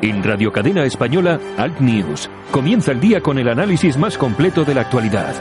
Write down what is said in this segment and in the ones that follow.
En Radio Cadena Española, Alt News. Comienza el día con el análisis más completo de la actualidad.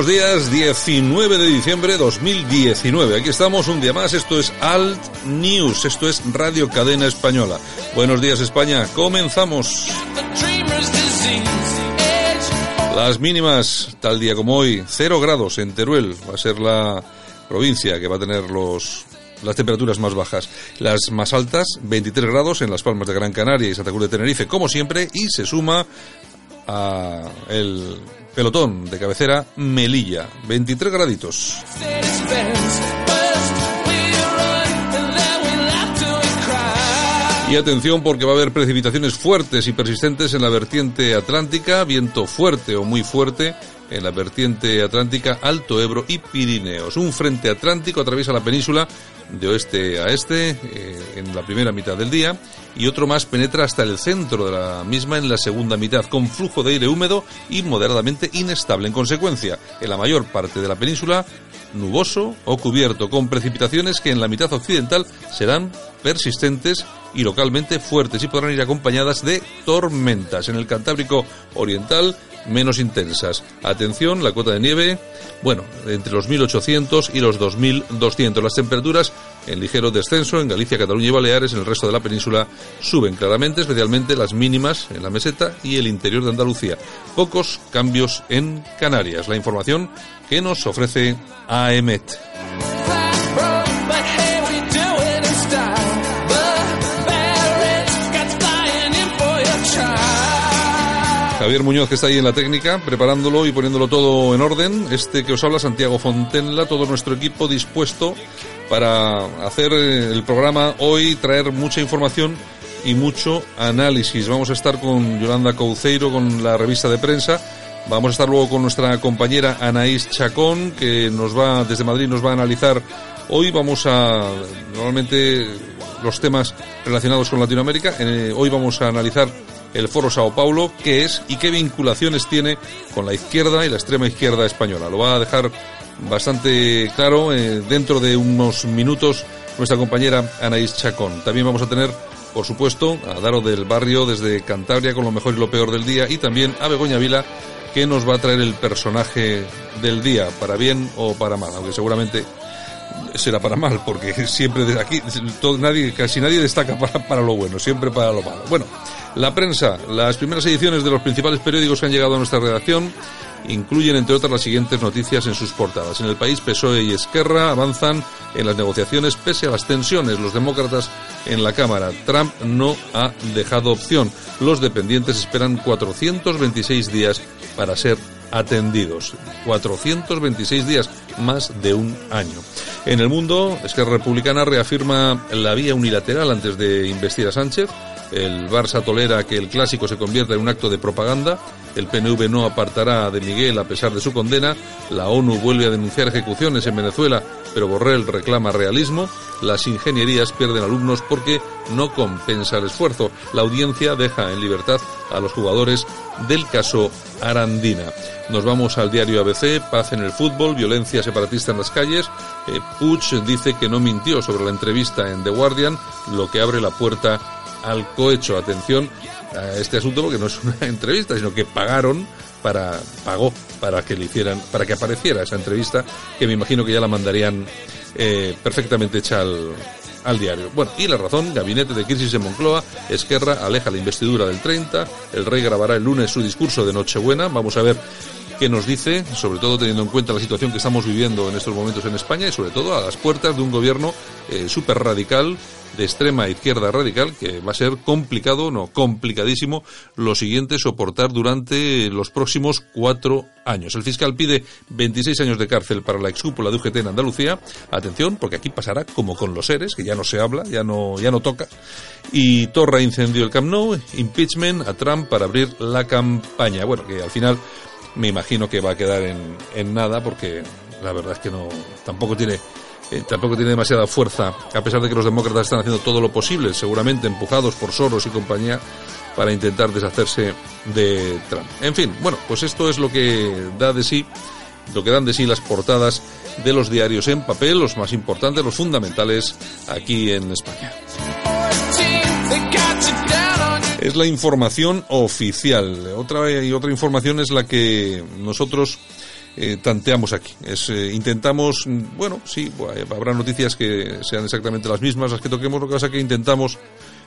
Buenos días, 19 de diciembre de 2019. Aquí estamos un día más. Esto es Alt News. Esto es Radio Cadena Española. Buenos días, España. Comenzamos. Las mínimas, tal día como hoy, 0 grados en Teruel. Va a ser la provincia que va a tener los las temperaturas más bajas. Las más altas, 23 grados en Las Palmas de Gran Canaria y Santa Cruz de Tenerife, como siempre, y se suma a el pelotón de cabecera Melilla, 23 graditos. Y atención porque va a haber precipitaciones fuertes y persistentes en la vertiente atlántica, viento fuerte o muy fuerte en la vertiente atlántica, Alto Ebro y Pirineos. Un frente atlántico atraviesa la península de oeste a este eh, en la primera mitad del día y otro más penetra hasta el centro de la misma en la segunda mitad, con flujo de aire húmedo y moderadamente inestable. En consecuencia, en la mayor parte de la península, nuboso o cubierto, con precipitaciones que en la mitad occidental serán persistentes y localmente fuertes y podrán ir acompañadas de tormentas. En el Cantábrico Oriental, menos intensas. Atención, la cota de nieve, bueno, entre los 1800 y los 2200. Las temperaturas en ligero descenso en Galicia, Cataluña y Baleares, en el resto de la península suben claramente, especialmente las mínimas en la meseta y el interior de Andalucía. Pocos cambios en Canarias. La información que nos ofrece AEMET. Javier Muñoz, que está ahí en la técnica, preparándolo y poniéndolo todo en orden. Este que os habla, Santiago Fontenla, todo nuestro equipo dispuesto para hacer el programa hoy, traer mucha información y mucho análisis. Vamos a estar con Yolanda Couceiro, con la revista de prensa. Vamos a estar luego con nuestra compañera Anaís Chacón, que nos va, desde Madrid, nos va a analizar. Hoy vamos a, normalmente, los temas relacionados con Latinoamérica. Eh, hoy vamos a analizar el Foro Sao Paulo, qué es y qué vinculaciones tiene con la izquierda y la extrema izquierda española. Lo va a dejar bastante claro eh, dentro de unos minutos nuestra compañera Anaís Chacón. También vamos a tener, por supuesto, a Daro del Barrio desde Cantabria con lo mejor y lo peor del día y también a Begoña Vila que nos va a traer el personaje del día, para bien o para mal, aunque seguramente será para mal, porque siempre de aquí casi nadie destaca para, para lo bueno, siempre para lo malo. Bueno, la prensa, las primeras ediciones de los principales periódicos que han llegado a nuestra redacción incluyen, entre otras, las siguientes noticias en sus portadas. En el país, PSOE y Esquerra avanzan en las negociaciones pese a las tensiones. Los demócratas en la Cámara. Trump no ha dejado opción. Los dependientes esperan 426 días para ser atendidos. 426 días, más de un año. En el mundo, Esquerra Republicana reafirma la vía unilateral antes de investir a Sánchez. El Barça tolera que el clásico se convierta en un acto de propaganda. El PNV no apartará de Miguel a pesar de su condena. La ONU vuelve a denunciar ejecuciones en Venezuela, pero Borrell reclama realismo. Las ingenierías pierden alumnos porque no compensa el esfuerzo. La audiencia deja en libertad a los jugadores del caso Arandina. Nos vamos al diario ABC, paz en el fútbol, violencia separatista en las calles. Eh, Puig dice que no mintió sobre la entrevista en The Guardian, lo que abre la puerta al cohecho. Atención a este asunto porque no es una entrevista, sino que pagaron para, pagó para que le hicieran, para que apareciera esa entrevista, que me imagino que ya la mandarían eh, perfectamente hecha al, al diario. Bueno, y la razón, gabinete de crisis en Moncloa, Esquerra aleja la investidura del 30, el rey grabará el lunes su discurso de Nochebuena, vamos a ver qué nos dice, sobre todo teniendo en cuenta la situación que estamos viviendo en estos momentos en España y sobre todo a las puertas de un gobierno eh, súper radical de extrema izquierda radical que va a ser complicado, no, complicadísimo lo siguiente soportar durante los próximos cuatro años. El fiscal pide 26 años de cárcel para la excúpula de UGT en Andalucía. Atención, porque aquí pasará como con los seres, que ya no se habla, ya no, ya no toca. Y Torra incendió el Camp Nou, impeachment a Trump para abrir la campaña. Bueno, que al final me imagino que va a quedar en, nada porque la verdad es que no tampoco tiene eh, tampoco tiene demasiada fuerza, a pesar de que los demócratas están haciendo todo lo posible, seguramente empujados por Soros y compañía, para intentar deshacerse de Trump. En fin, bueno, pues esto es lo que da de sí, lo que dan de sí las portadas de los diarios en papel, los más importantes, los fundamentales aquí en España. Es la información oficial. Otra y otra información es la que nosotros eh, tanteamos aquí. Es, eh, intentamos, bueno, sí, habrá noticias que sean exactamente las mismas, las que toquemos, lo que pasa es que intentamos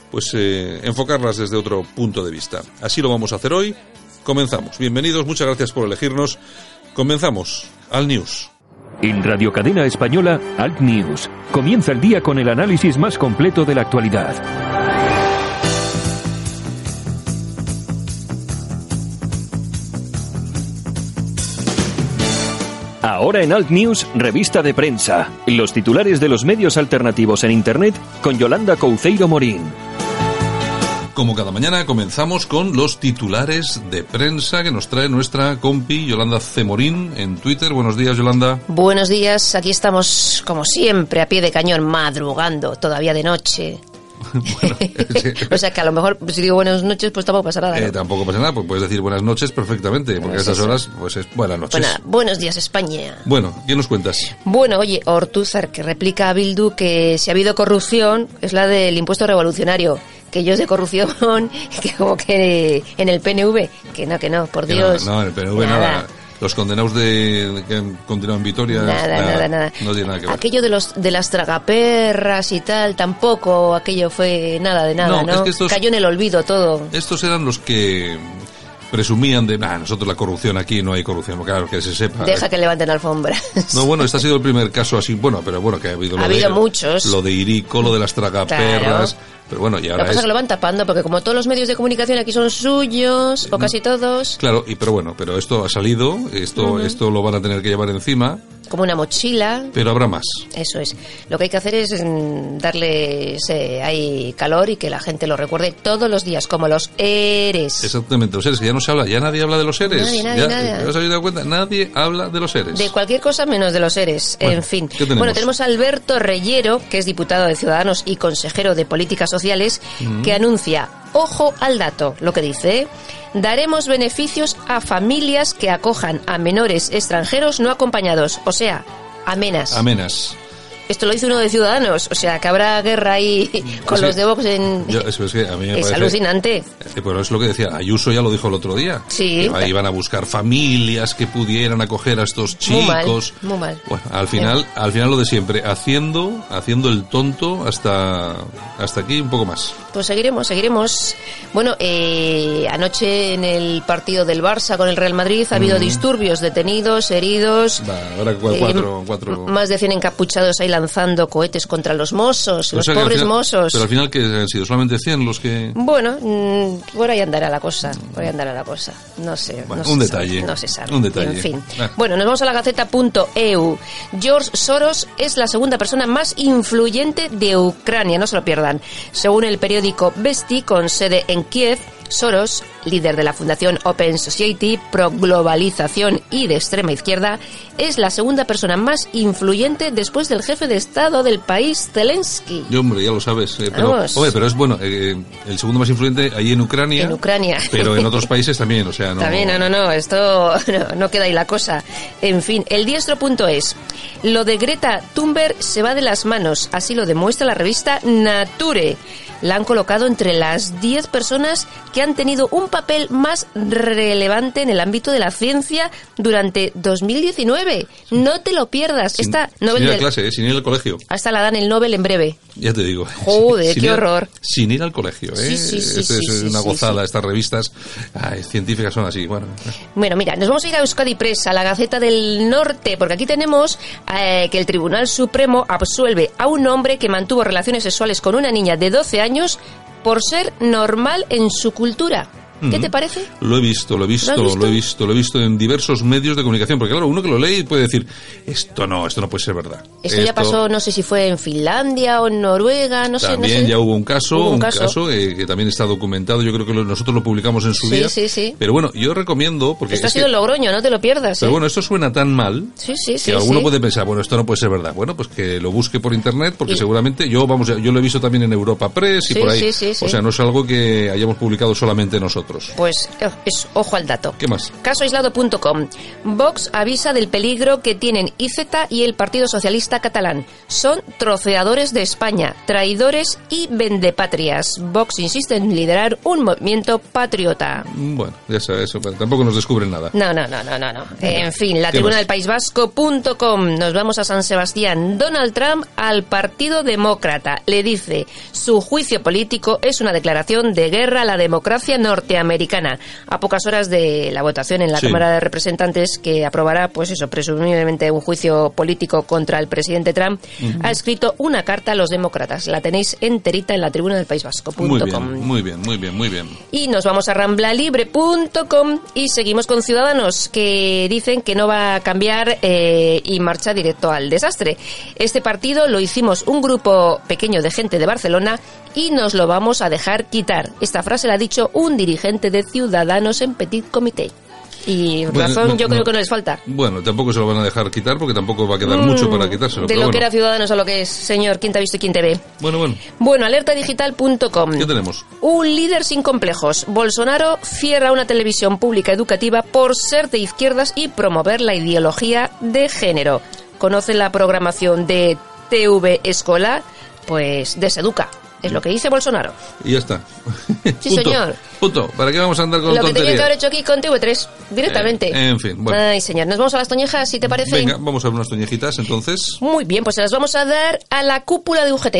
pues eh, enfocarlas desde otro punto de vista. Así lo vamos a hacer hoy. Comenzamos. Bienvenidos, muchas gracias por elegirnos. Comenzamos al News. En Radio Cadena Española, Alt News. Comienza el día con el análisis más completo de la actualidad. Ahora en Alt News, revista de prensa. Los titulares de los medios alternativos en Internet con Yolanda Couceiro Morín. Como cada mañana comenzamos con los titulares de prensa que nos trae nuestra compi Yolanda Cemorín en Twitter. Buenos días, Yolanda. Buenos días, aquí estamos como siempre a pie de cañón, madrugando, todavía de noche. o sea que a lo mejor si digo buenas noches, pues tampoco pasa nada. Eh, tampoco pasa nada, pues puedes decir buenas noches perfectamente, porque a estas horas pues es buenas noches. buenos días España. Bueno, ¿qué nos cuentas? Bueno, oye, Ortuzar que replica a Bildu que si ha habido corrupción es la del impuesto revolucionario que ellos de corrupción, que como que en el PNV, que no, que no, por Dios. No, en el PNV nada los condenados de, que han continuado en Vitoria. Nada, nada, nada, No tiene nada que ver. Aquello de, los, de las tragaperras y tal, tampoco aquello fue nada de nada, ¿no? Cayó en el olvido todo. Estos eran los que presumían de, nah, nosotros la corrupción aquí no hay corrupción, claro, que se sepa. Deja que levanten alfombra. No, bueno, este ha sido el primer caso así, bueno, pero bueno, que ha habido, ha habido muchos. Lo de Irico, lo de las tragaperras. Pero bueno, y ahora Lo que pasa es que lo van tapando porque como todos los medios de comunicación aquí son suyos, o casi todos. Claro, y pero bueno, pero esto ha salido, esto, esto lo van a tener que llevar encima como una mochila. Pero habrá más. Eso es. Lo que hay que hacer es mm, darle ese, calor y que la gente lo recuerde todos los días, como los eres. Exactamente, los eres, que ya no se habla, ya nadie habla de los eres. Nadie, nadie, nadie. ¿Os habéis dado cuenta? Nadie habla de los eres. De cualquier cosa menos de los eres. en fin. Bueno, tenemos a Alberto Reyero, que es diputado de Ciudadanos y consejero de Políticas Sociales, que anuncia, ojo al dato, lo que dice, daremos beneficios a familias que acojan a menores extranjeros no acompañados, o sea, amenas. Amenas. Esto lo dice uno de Ciudadanos, o sea, que habrá guerra ahí con los de Vox en... es, alucinante. Eh, bueno, es lo que decía, Ayuso ya lo dijo el otro día. Sí. Que iban a buscar familias que pudieran acoger a estos chicos. Muy mal, Bueno, al final, al final lo de siempre, haciendo, haciendo el tonto hasta, hasta aquí un poco más. Pues seguiremos, seguiremos. Bueno, eh, anoche en el partido del Barça con el Real Madrid ha habido disturbios, detenidos, heridos. ahora cuatro, eh, cuatro... Más de 100 encapuchados ahí lanzando cohetes contra los mozos, los pobres mozos. Pero al final que han sido solamente 100 los que... Bueno, mm, por ahí andará la cosa, por ahí andará la cosa. No sé. un detalle. no se sabe. Un detalle. En fin. Ah. Bueno, nos vamos a la gaceta.eu. George Soros es la segunda persona más influyente de Ucrania, no se lo pierdan. Según el periódico Vesti, con sede en Kiev, Soros, líder de la Fundación Open Society, pro globalización y de extrema izquierda, es la segunda persona más influyente después del jefe de Estado del país, Zelensky. Yo, hombre, ya lo sabes. Eh, pero, pero es bueno, eh, el segundo más influyente ahí en Ucrania. En Ucrania. Pero en otros países también, o sea, no. También, no, no, no, esto no, queda ahí la cosa. En fin, el diestro punto es, lo de Greta Thunberg se va de las manos, así lo demuestra la revista Nature la han colocado entre las 10 personas que han tenido un papel más relevante en el ámbito de la ciencia durante 2019. No te lo pierdas. Esta Nobel sin ir a clase, ¿eh? sin ir al colegio. Hasta la dan el Nobel en breve. Ya te digo. Joder, qué horror. sin ir al colegio, ¿eh? Sí, sí, es una gozada. Estas revistas científicas son así. Bueno. bueno, mira, nos vamos a ir a Euskadi Press, a la Gaceta del Norte, porque aquí tenemos eh, que el Tribunal Supremo absuelve a un hombre que mantuvo relaciones sexuales con una niña de 12 años por ser normal en su cultura. ¿Qué te parece? Lo he visto, lo he visto, ¿Lo he visto, lo he visto en diversos medios de comunicación. Porque claro, uno que lo lee puede decir, esto no, esto no puede ser verdad. Esto, ya pasó, no sé si fue en Finlandia o en Noruega, no sé. no También sé. ya hubo un caso, Hubo un un caso. caso, eh, que también está documentado. Yo creo que lo- nosotros lo publicamos en su Sí, día. sí, sí. Pero bueno, yo recomiendo, porque Esto ha sido que- Logroño, no te lo pierdas. pero ¿eh? bueno, esto suena tan mal sí, sí, sí. que alguno puede pensar, bueno, esto no puede ser verdad. Bueno, pues que lo busque por internet, porque Y- seguramente yo, vamos, yo lo he visto también en Europa Press y por ahí. sí, sí, sí. O sea, no es algo que hayamos publicado solamente nosotros. Pues eh, es, ojo al dato. ¿Qué más? Casoaislado.com. Vox avisa del peligro que tienen IZ y el Partido Socialista Catalán. Son troceadores de España, traidores y vendepatrias. Vox insiste en liderar un movimiento patriota. Bueno, ya sabes, eso, pero tampoco nos descubren nada. No, no, no, no, no, no. En fin, la ¿Qué tribuna más? del País Vasco.com. Nos vamos a San Sebastián. Donald Trump al Partido Demócrata le dice su juicio político es una declaración de guerra a la democracia norteamericana. A pocas horas de la votación en la Sí. Cámara de Representantes que aprobará, pues eso, presumiblemente un juicio político contra el presidente Trump, ha escrito una carta a los demócratas. La tenéis enterita en la tribuna del País. Muy bien, muy bien, muy bien, muy bien. Y nos vamos a ramblalibre.com y seguimos con Ciudadanos que dicen que no va a cambiar eh, y marcha directo al desastre. Este partido lo hicimos un grupo pequeño de gente de Barcelona y nos lo vamos a dejar quitar. Esta frase la ha dicho un dirigente de Ciudadanos en Petit Comité. Y Bueno, razón no- yo creo que no les falta. Bueno, tampoco se lo van a dejar quitar porque tampoco va a quedar mucho para quitárselo. Mm, De lo que era Ciudadanos a lo que es, señor, ¿quién te ha visto y quién te ve? bueno, bueno, Bueno, alertadigital.com. ¿qué tenemos? Un líder sin complejos. Bolsonaro cierra una televisión pública educativa por ser de izquierdas y promover la ideología de género. ¿Conoce la programación de TV Escolar? Pues deseduca. Es lo que dice Bolsonaro. Y ya está. Sí, Punto. señor. Punto. ¿Para qué vamos a andar con lo que tenía que haber hecho aquí con TV3, directamente. Eh, en fin, bueno. Ay, señor. Nos vamos a las toñejas, si te parece. Venga, vamos a ver unas toñejitas entonces. Muy bien, pues se las vamos a dar a la cúpula de UGT.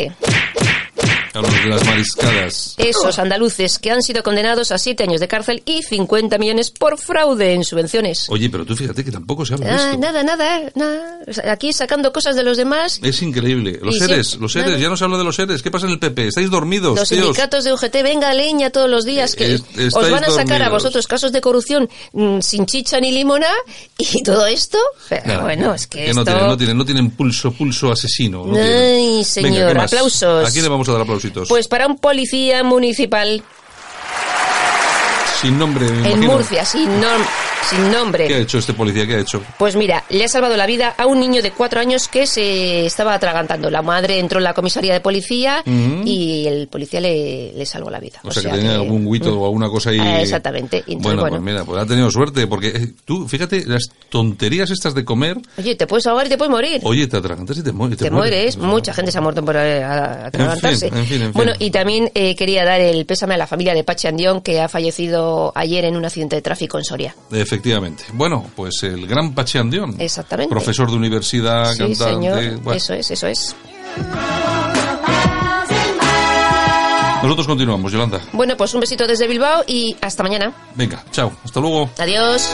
A los de las mariscadas. Esos andaluces que han sido condenados a siete años de cárcel y 50 millones por fraude en subvenciones. Oye, pero tú fíjate que tampoco se habla de Ah, esto. nada, nada, nada. Aquí sacando cosas de los demás. Es increíble. Los Y seres, los seres, nada. ya no se habla de los seres. ¿Qué pasa en el PP? ¿Estáis dormidos, Los tíos? sindicatos de UGT, venga leña todos los días, que Es- os van a sacar a dormidos. vosotros casos de corrupción mm, sin chicha ni limona y todo esto. Pero Nada, bueno, es que, no, esto... tienen, no, tienen, no tienen pulso, pulso asesino. no Ay, tienen. señor, Venga, ¿qué más? aplausos. ¿A quién le vamos a dar Pues para un policía municipal Sin nombre, me en imagino. Murcia, sin, nom- sin nombre. ¿Qué ha hecho este policía? ¿Qué ha hecho? Pues mira, le ha salvado la vida a un niño de cuatro años que se estaba atragantando. La madre entró en la comisaría de policía y el policía le, le salvó la vida. O, sea, que tenía algún guito o alguna cosa ahí. Ah, exactamente. Entonces, Bueno, bueno. pues mira, pues ha tenido suerte, porque eh, tú, fíjate, las tonterías estas de comer, Oye, te puedes ahogar y te puedes morir. oye, te atragantas y te, mueres. te mueres, mucha gente se ha muerto por eh, atragantarse. En fin, en fin, en fin. Bueno, y también eh, quería dar el pésame a la familia de Pachi Andión, que ha fallecido ayer en un accidente de tráfico en Soria. Efectivamente. Bueno, pues el gran Pachi Andión. Exactamente. Profesor de universidad, sí, cantante. señor, bueno. eso es, eso es. Nosotros continuamos, Yolanda. Bueno, pues un besito desde Bilbao y hasta mañana. Venga, chao. Hasta luego. Adiós.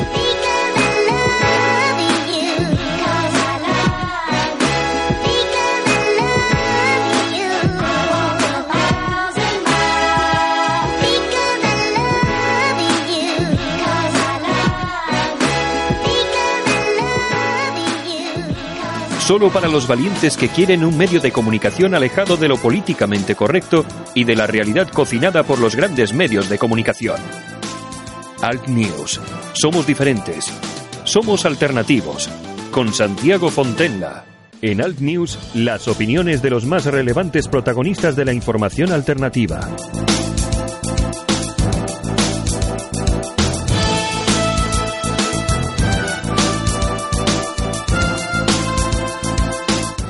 Solo para los valientes que quieren un medio de comunicación alejado de lo políticamente correcto y de la realidad cocinada por los grandes medios de comunicación. Alt News. Somos diferentes. Somos alternativos. Con Santiago Fontenla. En Alt News, las opiniones de los más relevantes protagonistas de la información alternativa.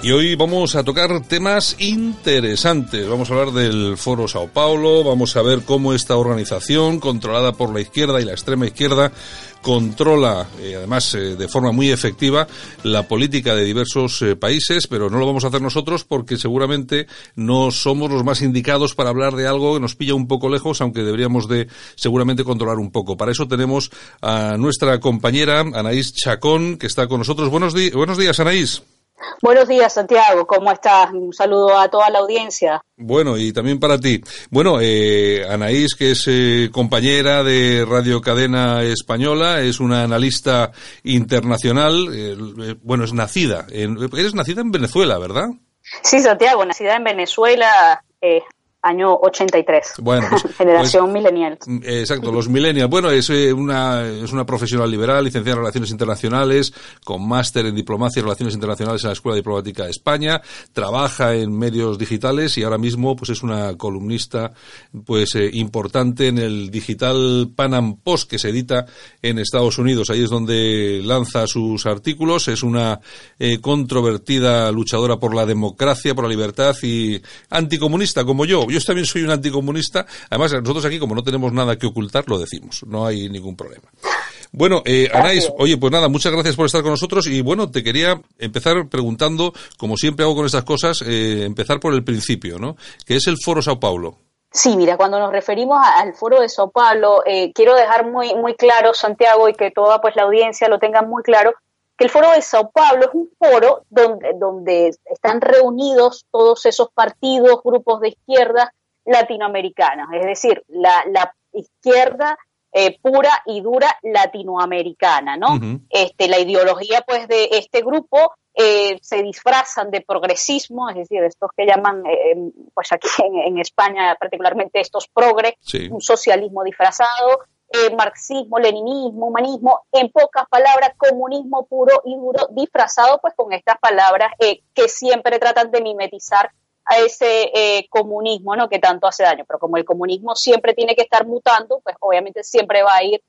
Y hoy vamos a tocar temas interesantes. Vamos a hablar del Foro Sao Paulo, vamos a ver cómo esta organización, controlada por la izquierda y la extrema izquierda, controla, eh, además eh, de forma muy efectiva, la política de diversos eh, países, pero no lo vamos a hacer nosotros porque seguramente no somos los más indicados para hablar de algo que nos pilla un poco lejos, aunque deberíamos de seguramente controlar un poco. Para eso tenemos a nuestra compañera Anaís Chacón, que está con nosotros. Buenos, buenos días, Anaís. Buenos días, Santiago. ¿Cómo estás? Un saludo a toda la audiencia. Bueno, y también para ti. Bueno, eh, Anaís, que es eh, compañera de Radio Cadena Española, es una analista internacional. Eh, bueno, es nacida. En, eres nacida en Venezuela, ¿verdad? Sí, Santiago, nacida en Venezuela. Año 83. Bueno, pues, generación pues, millennial. Exacto, los millennials. Bueno, es eh, una, es una profesional liberal, licenciada en Relaciones Internacionales, con máster en Diplomacia y Relaciones Internacionales en la Escuela Diplomática de España, trabaja en medios digitales y ahora mismo pues es una columnista pues eh, importante en el digital Panam Post que se edita en Estados Unidos. Ahí es donde lanza sus artículos. Es una eh, controvertida luchadora por la democracia, por la libertad y anticomunista como yo yo también soy un anticomunista. Además, nosotros aquí, como no tenemos nada que ocultar, lo decimos. No hay ningún problema. Bueno, eh, Anais, oye, pues nada, muchas gracias por estar con nosotros y bueno, te quería empezar preguntando, como siempre hago con estas cosas, eh, empezar por el principio, ¿no? Que es el Foro Sao Paulo. Sí, mira, cuando nos referimos al Foro de Sao Paulo, eh, quiero dejar muy, muy claro, Santiago, y que toda pues la audiencia lo tenga muy claro, que el Foro de Sao Paulo es un foro donde, donde están reunidos todos esos partidos, grupos de izquierda latinoamericanas, es decir, la, la izquierda eh, pura y dura latinoamericana, ¿no? este, la ideología, pues, de este grupo eh, se disfrazan de progresismo, es decir, estos que llaman, eh, pues aquí en, España particularmente estos progres, un socialismo disfrazado, eh, marxismo, leninismo, humanismo, en pocas palabras, comunismo puro y duro, disfrazado pues con estas palabras eh, que siempre tratan de mimetizar a ese eh, comunismo ¿no? que tanto hace daño. Pero como el comunismo siempre tiene que estar mutando, pues obviamente siempre va a ir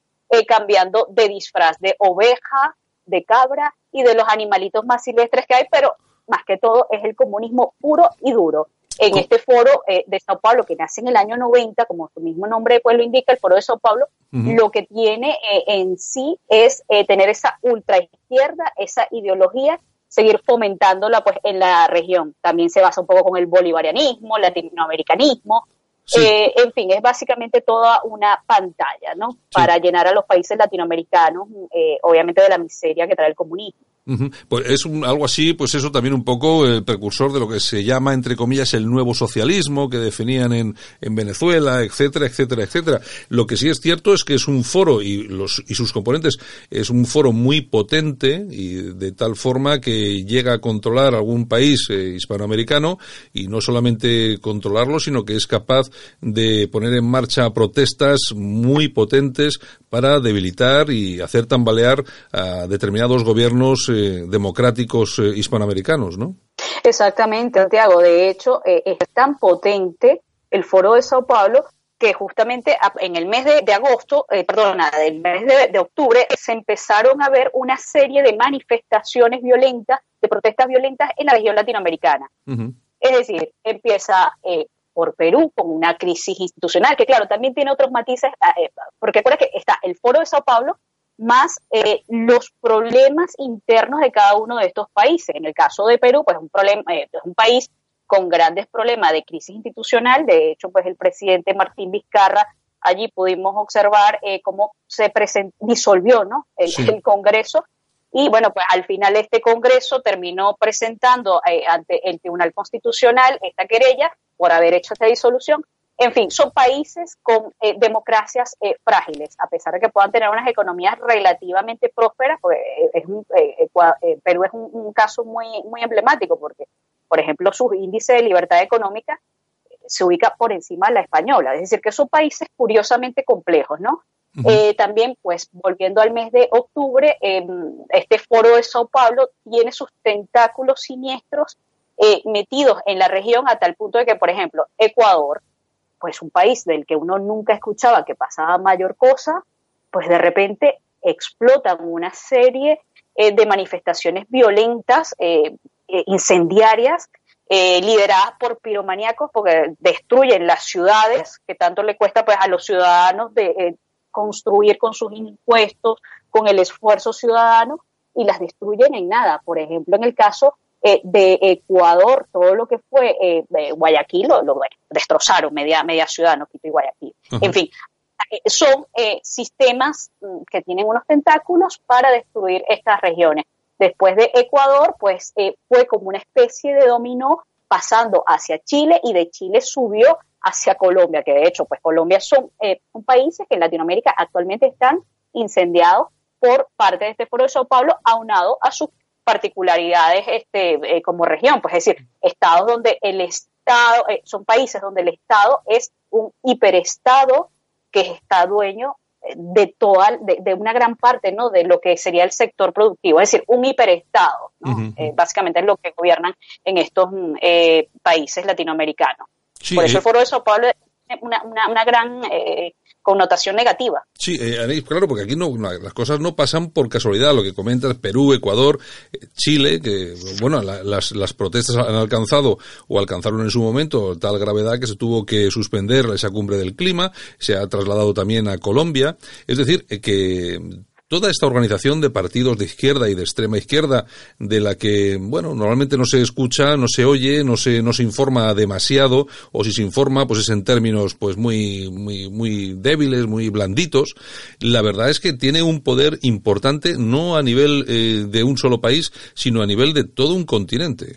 cambiando de disfraz, de oveja, de cabra y de los animalitos más silvestres que hay, pero más que todo es el comunismo puro y duro en este foro eh, de Sao Paulo, que nace en el año 90, como su mismo nombre pues lo indica, el foro de Sao Paulo, lo que tiene eh, en sí es eh, tener esa ultraizquierda, esa ideología, seguir fomentándola pues en la región. También se basa un poco con el bolivarianismo, latinoamericanismo, en fin, es básicamente toda una pantalla, ¿no? Para llenar a los países latinoamericanos, obviamente, de la miseria que trae el comunismo. Pues es un, algo así, pues eso también un poco el precursor de lo que se llama, entre comillas, el nuevo socialismo que definían en, en Venezuela, etcétera, etcétera, etcétera. Lo que sí es cierto es que es un foro y, los, y sus componentes es un foro muy potente y de tal forma que llega a controlar algún país eh, hispanoamericano y no solamente controlarlo, sino que es capaz de poner en marcha protestas muy potentes para debilitar y hacer tambalear a determinados gobiernos eh, democráticos eh, hispanoamericanos, ¿no? Exactamente, Santiago. De hecho, eh, es tan potente el foro de Sao Paulo que justamente en el mes de, agosto, perdona, del mes de, octubre, se empezaron a ver una serie de manifestaciones violentas, de protestas violentas en la región latinoamericana. Es decir, empieza por Perú con una crisis institucional, que claro, también tiene otros matices, porque recuerda que está el foro de Sao Paulo, más eh, los problemas internos de cada uno de estos países. En el caso de Perú, pues un problema, eh, es un país con grandes problemas de crisis institucional. De hecho, pues el presidente Martín Vizcarra allí pudimos observar eh, cómo se disolvió ¿no? el, Congreso y bueno, pues al final este Congreso terminó presentando ante el Tribunal Constitucional esta querella por haber hecho esta disolución en fin, son países con eh, democracias eh, frágiles, a pesar de que puedan tener unas economías relativamente prósperas. Pues, eh, es Perú es un, caso muy, muy emblemático porque, por ejemplo, su índice de libertad económica se ubica por encima de la española. Es decir, que son países curiosamente complejos, ¿no? también, pues, volviendo al mes de octubre, em, este foro de Sao Paulo tiene sus tentáculos siniestros metidos en la región a tal punto de que, por ejemplo, Ecuador, pues un país del que uno nunca escuchaba que pasaba mayor cosa, pues de repente explotan una serie eh, de manifestaciones violentas, eh, eh, incendiarias, lideradas por piromaníacos, porque destruyen las ciudades, que tanto le cuesta pues a los ciudadanos de construir con sus impuestos, con el esfuerzo ciudadano, y las destruyen en nada. Por ejemplo, en el caso eh, de Ecuador, todo lo que fue eh, Guayaquil, lo, destrozaron, media, media ciudad, no Quito y Guayaquil. En fin, eh, son sistemas mm, que tienen unos tentáculos para destruir estas regiones. Después de Ecuador, pues eh, fue como una especie de dominó pasando hacia Chile y de Chile subió hacia Colombia, que de hecho, pues Colombia son, eh, países que en Latinoamérica actualmente están incendiados por parte de este foro de Sao Paulo, aunado a sus particularidades este, eh, como región, pues es decir, estados donde el Estado, eh, son países donde el Estado es un hiperestado que está dueño eh, de toda, de, una gran parte, ¿no? De lo que sería el sector productivo, es decir, un hiperestado, básicamente es lo que gobiernan en estos países latinoamericanos. Por eso el Foro de Sao Paulo es una, una, gran connotación negativa. Sí, eh, claro, porque aquí no, las cosas no pasan por casualidad. Lo que comentas, Perú, Ecuador, eh, Chile, que, bueno, las, las protestas han alcanzado o alcanzaron en su momento tal gravedad que se tuvo que suspender esa cumbre del clima, se ha trasladado también a Colombia. Es decir, eh, que toda esta organización de partidos de izquierda y de extrema izquierda, de la que, bueno, normalmente no se escucha, no se oye, no se, no se informa demasiado, o si se informa, pues es en términos, pues muy, muy, muy débiles, muy blanditos. La verdad es que tiene un poder importante, no a nivel eh, de un solo país, sino a nivel de todo un continente.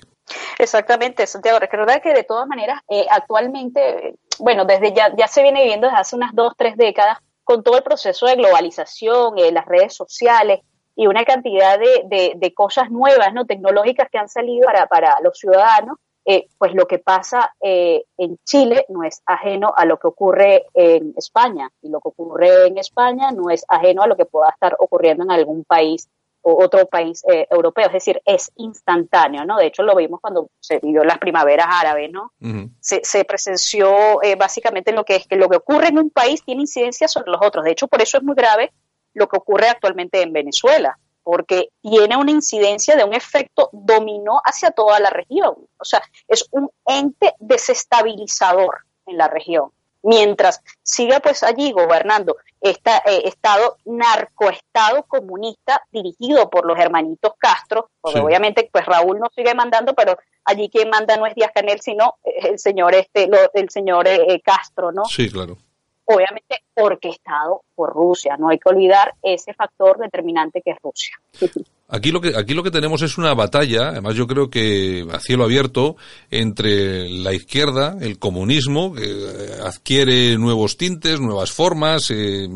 Exactamente, Santiago. Recordar que de todas maneras, eh, actualmente, bueno, desde ya, ya se viene viviendo desde hace unas dos, tres décadas, con todo el proceso de globalización, eh, las redes sociales y una cantidad de, de, cosas nuevas, ¿no? tecnológicas que han salido para, los ciudadanos, eh, pues lo que pasa eh, en Chile no es ajeno a lo que ocurre en España y lo que ocurre en España no es ajeno a lo que pueda estar ocurriendo en algún país otro país eh, europeo, es decir, es instantáneo, ¿no? De hecho, lo vimos cuando se vivió las primaveras árabes, ¿no? se, presenció eh, básicamente lo que es que lo que ocurre en un país tiene incidencia sobre los otros. De hecho, por eso es muy grave lo que ocurre actualmente en Venezuela, porque tiene una incidencia de un efecto dominó hacia toda la región. O sea, es un ente desestabilizador en la región mientras siga pues allí gobernando este estado narcoestado comunista dirigido por los hermanitos Castro, porque obviamente pues Raúl no sigue mandando, pero allí quien manda no es Díaz Canel, sino el señor este el señor eh, Castro, ¿no? Sí, claro. Obviamente orquestado por Rusia, no hay que olvidar ese factor determinante que es Rusia. Aquí lo que aquí lo que tenemos es una batalla, además yo creo que a cielo abierto entre la izquierda, el comunismo que eh, adquiere nuevos tintes, nuevas formas, eh,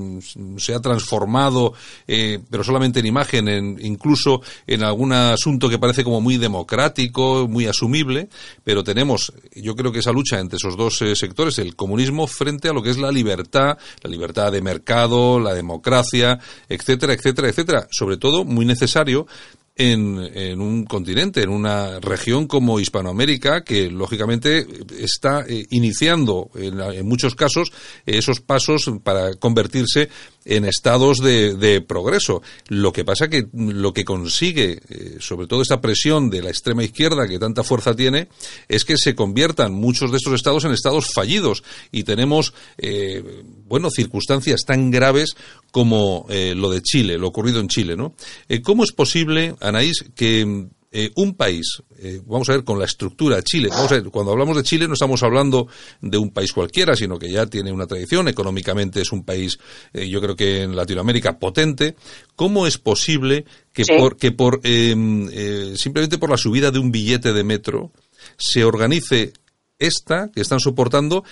se ha transformado, eh, pero solamente en imagen, en, incluso en algún asunto que parece como muy democrático, muy asumible, pero tenemos, yo creo que esa lucha entre esos dos sectores, el comunismo frente a lo que es la libertad, la libertad de mercado, la democracia, etcétera, etcétera, etcétera, sobre todo muy necesario en, en, un continente, en una región como Hispanoamérica, que lógicamente está eh, iniciando en, muchos casos esos pasos para convertirse en estados de, de, progreso. Lo que pasa que lo que consigue, eh, sobre todo esta presión de la extrema izquierda que tanta fuerza tiene, es que se conviertan muchos de estos estados en estados fallidos y tenemos, eh, bueno, circunstancias tan graves como eh, lo de Chile, lo ocurrido en Chile, ¿no? ¿Cómo es posible, Anaís, que eh, un país, eh, vamos a ver, con la estructura Chile, vamos a ver, cuando hablamos de Chile no estamos hablando de un país cualquiera, sino que ya tiene una tradición, económicamente es un país, eh, yo creo que en Latinoamérica potente. ¿Cómo es posible que por, que por em, simplemente por la subida de un billete de metro se organice esta que están soportando,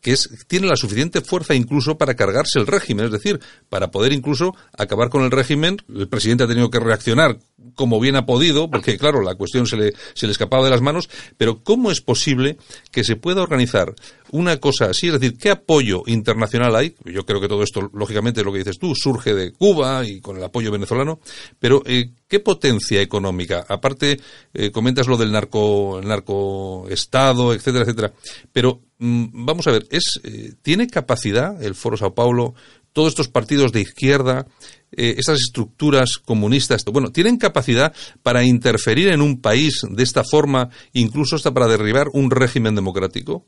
que es, tiene la suficiente fuerza incluso para cargarse el régimen, es decir, para poder incluso acabar con el régimen. El presidente ha tenido que reaccionar como bien ha podido, porque claro, la cuestión se le, se le escapaba de las manos, pero ¿cómo es posible que se pueda organizar una cosa así? Es decir, ¿qué apoyo internacional hay? Yo creo que todo esto, lógicamente, lo que dices tú, surge de Cuba y con el apoyo venezolano, pero eh, ¿qué potencia económica? Aparte, eh, comentas lo del narco, el narcoestado, etcétera, etcétera, pero mm, vamos a ver, es, eh, ¿tiene capacidad el Foro Sao Paulo todos estos partidos de izquierda, eh, estas estructuras comunistas, bueno, tienen capacidad para interferir en un país de esta forma, incluso hasta para derribar un régimen democrático?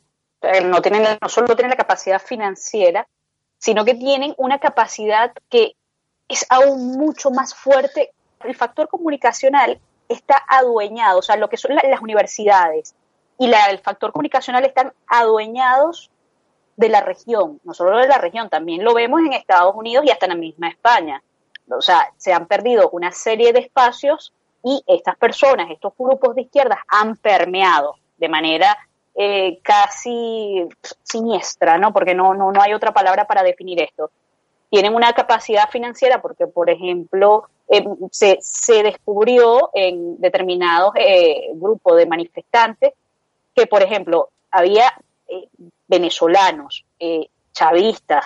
Eh, no, tienen, no solo tienen la capacidad financiera, sino que tienen una capacidad que es aún mucho más fuerte. El factor comunicacional está adueñado, o sea, lo que son las universidades y el factor comunicacional están adueñados de la región, no solo de la región, también lo vemos en Estados Unidos y hasta en la misma España. O sea, se han perdido una serie de espacios y estas personas, estos grupos de izquierdas han permeado de manera eh, casi siniestra, ¿no? Porque no, no, no hay otra palabra para definir esto. Tienen una capacidad financiera porque, por ejemplo, eh, se, se, descubrió en determinados eh, grupos de manifestantes que, por ejemplo, había eh, venezolanos, eh, chavistas,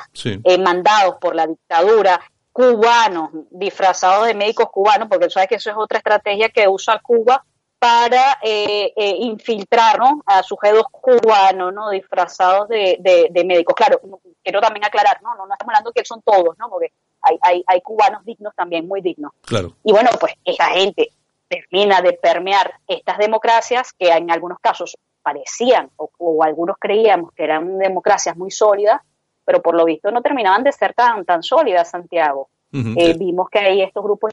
mandados por la dictadura, cubanos, disfrazados de médicos cubanos, porque sabes que eso es otra estrategia que usa Cuba para eh, eh, infiltrar a sujetos cubanos, ¿no? disfrazados de, de, médicos. Claro, quiero también aclarar, no, no, no estamos hablando que son todos, ¿no? porque hay, hay, hay cubanos dignos también, muy dignos. Claro. Y bueno, pues esa gente termina de permear estas democracias que en algunos casos parecían o, algunos creíamos que eran democracias muy sólidas, pero por lo visto no terminaban de ser tan, tan sólidas, Santiago. Eh, vimos que hay estos grupos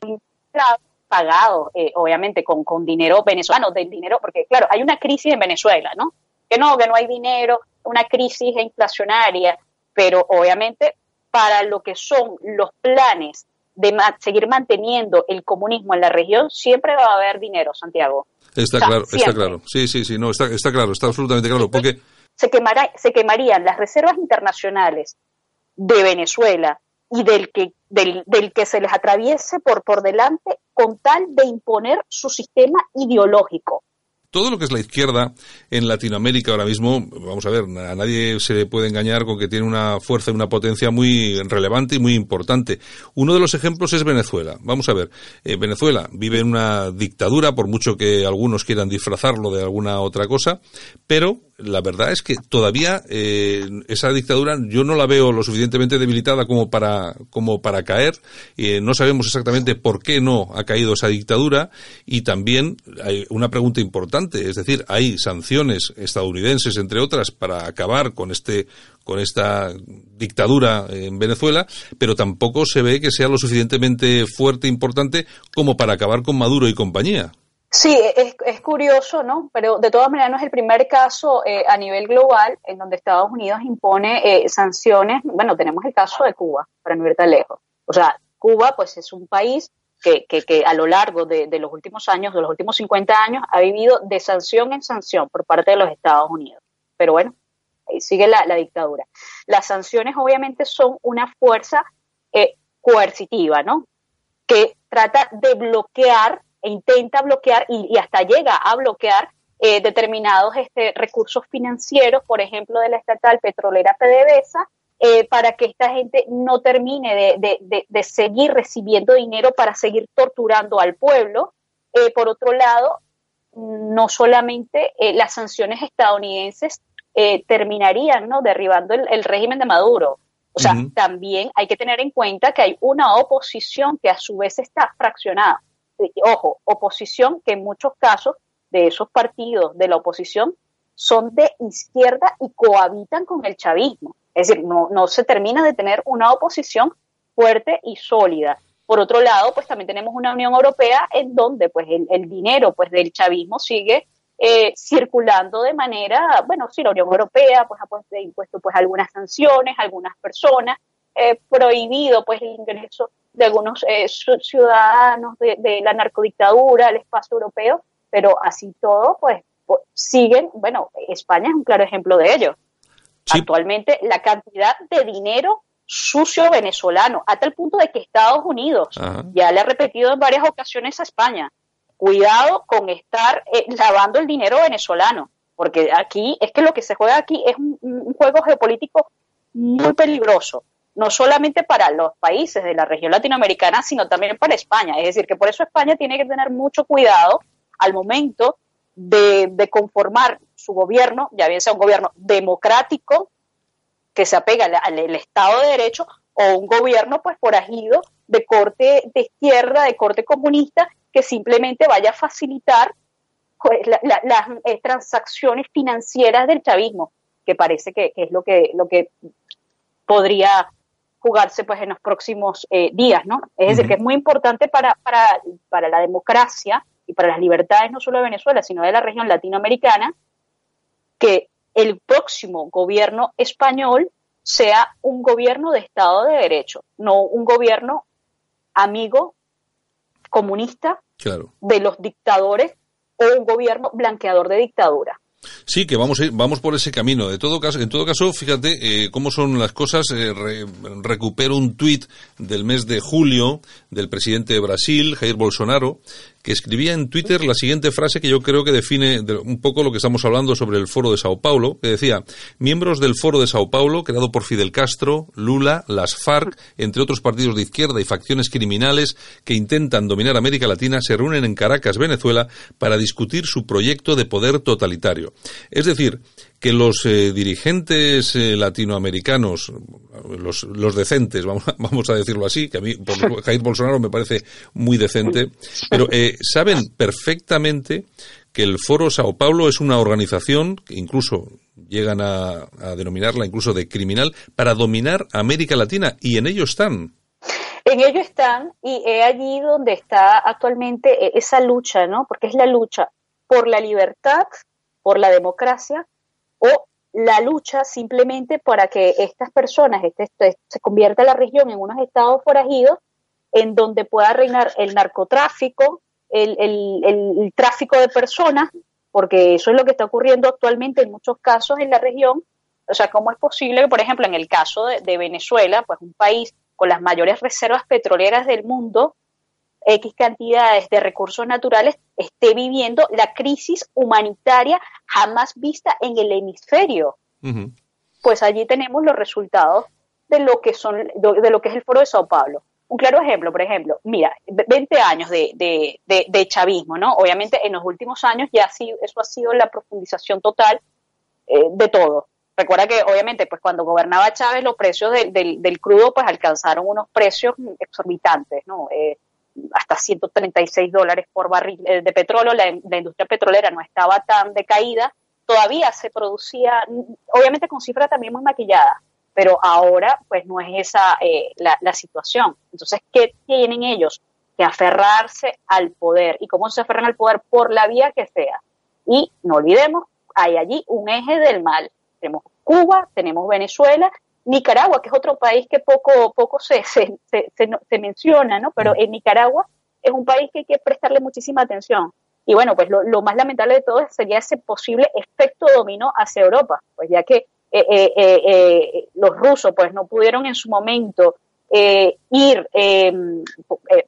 pagados, eh, obviamente, con, con dinero venezolano, del dinero, porque claro, hay una crisis en Venezuela, ¿no? Que no, que no hay dinero, una crisis inflacionaria, pero obviamente para lo que son los planes de seguir manteniendo el comunismo en la región, siempre va a haber dinero, Santiago. Está claro, está claro. Sí, sí, sí, no, está, está claro, está absolutamente claro. Porque... Se, quemará, se quemarían las reservas internacionales de Venezuela y del que, del, del que se les atraviese por, por delante con tal de imponer su sistema ideológico todo lo que es la izquierda en Latinoamérica ahora mismo, vamos a ver, a nadie se le puede engañar con que tiene una fuerza y una potencia muy relevante y muy importante. Uno de los ejemplos es Venezuela. Vamos a ver, eh, Venezuela vive en una dictadura, por mucho que algunos quieran disfrazarlo de alguna otra cosa, pero la verdad es que todavía eh, esa dictadura yo no la veo lo suficientemente debilitada como para como para caer. Eh, no sabemos exactamente por qué no ha caído esa dictadura. Y también hay una pregunta importante es decir hay sanciones estadounidenses entre otras para acabar con este con esta dictadura en Venezuela pero tampoco se ve que sea lo suficientemente fuerte e importante como para acabar con Maduro y compañía Sí, es, es, curioso, ¿no? Pero de todas maneras no es el primer caso eh, a nivel global en donde Estados Unidos impone eh, sanciones. Bueno, tenemos el caso de Cuba, para no ir tan lejos. O sea, Cuba, pues es un país que, que, que a lo largo de, de, los últimos años, de los últimos 50 años, ha vivido de sanción en sanción por parte de los Estados Unidos. Pero bueno, ahí sigue la, la dictadura. Las sanciones obviamente son una fuerza eh, coercitiva, ¿no? Que trata de bloquear e intenta bloquear y, hasta llega a bloquear eh, determinados este, recursos financieros, por ejemplo, de la estatal petrolera PDVSA, eh, para que esta gente no termine de, seguir recibiendo dinero para seguir torturando al pueblo. Eh, por otro lado, no solamente las sanciones estadounidenses terminarían ¿no? derribando el, régimen de Maduro, o sea, también hay que tener en cuenta que hay una oposición que a su vez está fraccionada ojo, oposición que en muchos casos de esos partidos de la oposición son de izquierda y cohabitan con el chavismo. Es decir, no, no se termina de tener una oposición fuerte y sólida. Por otro lado, pues también tenemos una Unión Europea en donde pues el, dinero pues del chavismo sigue eh, circulando de manera, bueno, sí, la Unión Europea pues ha impuesto pues algunas sanciones, algunas personas, eh, prohibido pues el ingreso de algunos eh, ciudadanos de, la narcodictadura al espacio europeo, pero así todo, pues, pues, siguen, bueno, España es un claro ejemplo de ello. Actualmente la cantidad de dinero sucio venezolano, a tal punto de que Estados Unidos ya le ha repetido en varias ocasiones a España, cuidado con estar eh, lavando el dinero venezolano, porque aquí es que lo que se juega aquí es un juego geopolítico muy peligroso no solamente para los países de la región latinoamericana, sino también para España. Es decir, que por eso España tiene que tener mucho cuidado al momento de, conformar su gobierno, ya bien sea un gobierno democrático que se apega al, Estado de Derecho o un gobierno pues forajido de corte de izquierda, de corte comunista, que simplemente vaya a facilitar pues, las eh, transacciones financieras del chavismo, que parece que, que, es lo que, lo que podría jugarse pues en los próximos eh, días, ¿no? Es decir, que es muy importante para, para, para la democracia y para las libertades no solo de Venezuela, sino de la región latinoamericana, que el próximo gobierno español sea un gobierno de Estado de Derecho, no un gobierno amigo comunista de los dictadores o un gobierno blanqueador de dictadura. Sí, que vamos, vamos por ese camino. De todo caso, en todo caso, fíjate eh, cómo son las cosas. Eh, recupero un tuit del mes de julio del presidente de Brasil, Jair Bolsonaro, que escribía en Twitter la siguiente frase que yo creo que define un poco lo que estamos hablando sobre el Foro de Sao Paulo, que decía, miembros del Foro de Sao Paulo, creado por Fidel Castro, Lula, las FARC, entre otros partidos de izquierda y facciones criminales que intentan dominar América Latina, se reúnen en Caracas, Venezuela, para discutir su proyecto de poder totalitario. Es decir, que los eh, dirigentes eh, latinoamericanos, los, los decentes, vamos, vamos, a decirlo así, que a mí por Jair Bolsonaro me parece muy decente, pero eh, saben perfectamente que el Foro Sao Paulo es una organización que incluso llegan a, a denominarla incluso de criminal para dominar América Latina y en ello están. En ello están y es allí donde está actualmente esa lucha, ¿no? Porque es la lucha por la libertad, por la democracia o la lucha simplemente para que estas personas, este, este, se convierta la región en unos estados forajidos en donde pueda reinar el narcotráfico, el, tráfico de personas, porque eso es lo que está ocurriendo actualmente en muchos casos en la región. O sea, ¿cómo es posible que, por ejemplo, en el caso de Venezuela, pues un país con las mayores reservas petroleras del mundo, X cantidades de recursos naturales esté viviendo la crisis humanitaria jamás vista en el hemisferio. Pues allí tenemos los resultados de lo que son de lo que es el foro de Sao Paulo. Un claro ejemplo, por ejemplo, mira, 20 años de, de, chavismo, ¿no? Obviamente en los últimos años ya sí eso ha sido la profundización total eh, de todo. Recuerda que obviamente pues cuando gobernaba Chávez los precios del, del, crudo pues alcanzaron unos precios exorbitantes, ¿no? Eh, hasta 136 dólares por barril eh, de petróleo, la, industria petrolera no estaba tan decaída, todavía se producía, obviamente con cifras también muy maquilladas, pero ahora pues no es esa eh, la, la, situación. Entonces, ¿qué tienen ellos? Que aferrarse al poder. ¿Y cómo se aferran al poder? Por la vía que sea. Y no olvidemos, hay allí un eje del mal. Tenemos Cuba, tenemos Venezuela Nicaragua, que es otro país que poco, poco se, se, se, menciona, ¿no? Pero en Nicaragua es un país que hay que prestarle muchísima atención. Y bueno, pues lo, más lamentable de todo sería ese posible efecto dominó hacia Europa, pues ya que eh, eh, eh, los rusos pues no pudieron en su momento ir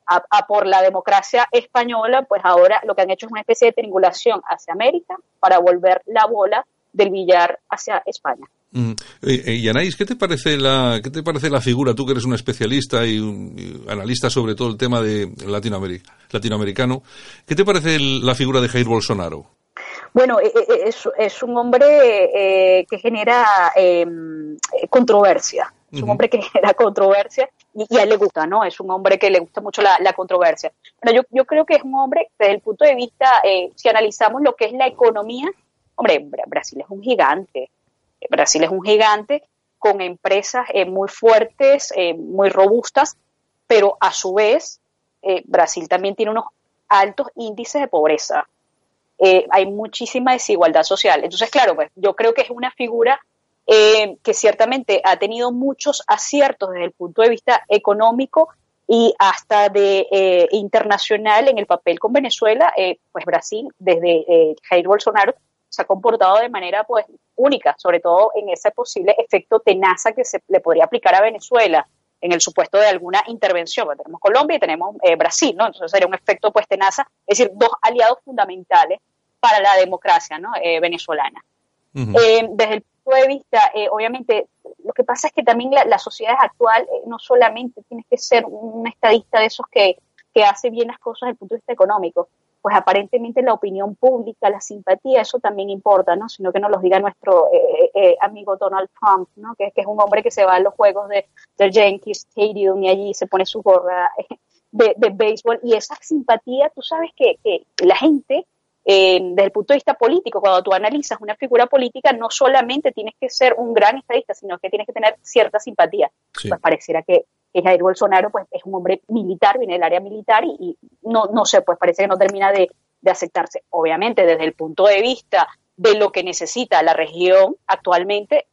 a, por la democracia española, pues ahora lo que han hecho es una especie de triangulación hacia América para volver la bola del billar hacia España. Mm. Eh, eh, y Anais, ¿qué te parece la qué te parece la figura? Tú que eres un especialista y, un, analista sobre todo el tema de Latinoamérica, latinoamericano, ¿qué te parece la figura de Jair Bolsonaro? Bueno, eh, es, un hombre que genera em, controversia. Es un hombre que genera controversia y, a él le gusta, ¿no? Es un hombre que le gusta mucho la, controversia. Pero yo, yo, creo que es un hombre, desde el punto de vista, si analizamos lo que es la economía, hombre, Brasil es un gigante Brasil es un gigante con empresas eh, muy fuertes, eh, muy robustas, pero a su vez eh, Brasil también tiene unos altos índices de pobreza. hay muchísima desigualdad social. Entonces, claro, pues yo creo que es una figura que ciertamente ha tenido muchos aciertos desde el punto de vista económico y hasta de internacional en el papel con Venezuela, pues Brasil, desde Jair Bolsonaro, se ha comportado de manera pues única, sobre todo en ese posible efecto tenaza que se le podría aplicar a Venezuela en el supuesto de alguna intervención. tenemos Colombia y tenemos eh, Brasil, ¿no? Entonces sería un efecto pues tenaza, es decir, dos aliados fundamentales para la democracia ¿no? Eh, venezolana. Eh, desde el punto de vista, obviamente, lo que pasa es que también la, sociedad actual no solamente tiene que ser un estadista de esos que, que hace bien las cosas desde el punto de vista económico, pues aparentemente la opinión pública, la simpatía, eso también importa, ¿no? Sino que nos lo diga nuestro eh, eh, eh, amigo Donald Trump, ¿no? Que, que, es un hombre que se va a los juegos de, del Yankee Stadium y allí se pone su gorra de, de béisbol y esa simpatía, tú sabes que, que la gente, desde el punto de vista político, cuando tú analizas una figura política, no solamente tienes que ser un gran estadista, sino que tienes que tener cierta simpatía. Pues pareciera que que Jair Bolsonaro pues es un hombre militar, viene del área militar y, no, no sé, pues parece que no termina de, aceptarse. Obviamente, desde el punto de vista de lo que necesita la región actualmente,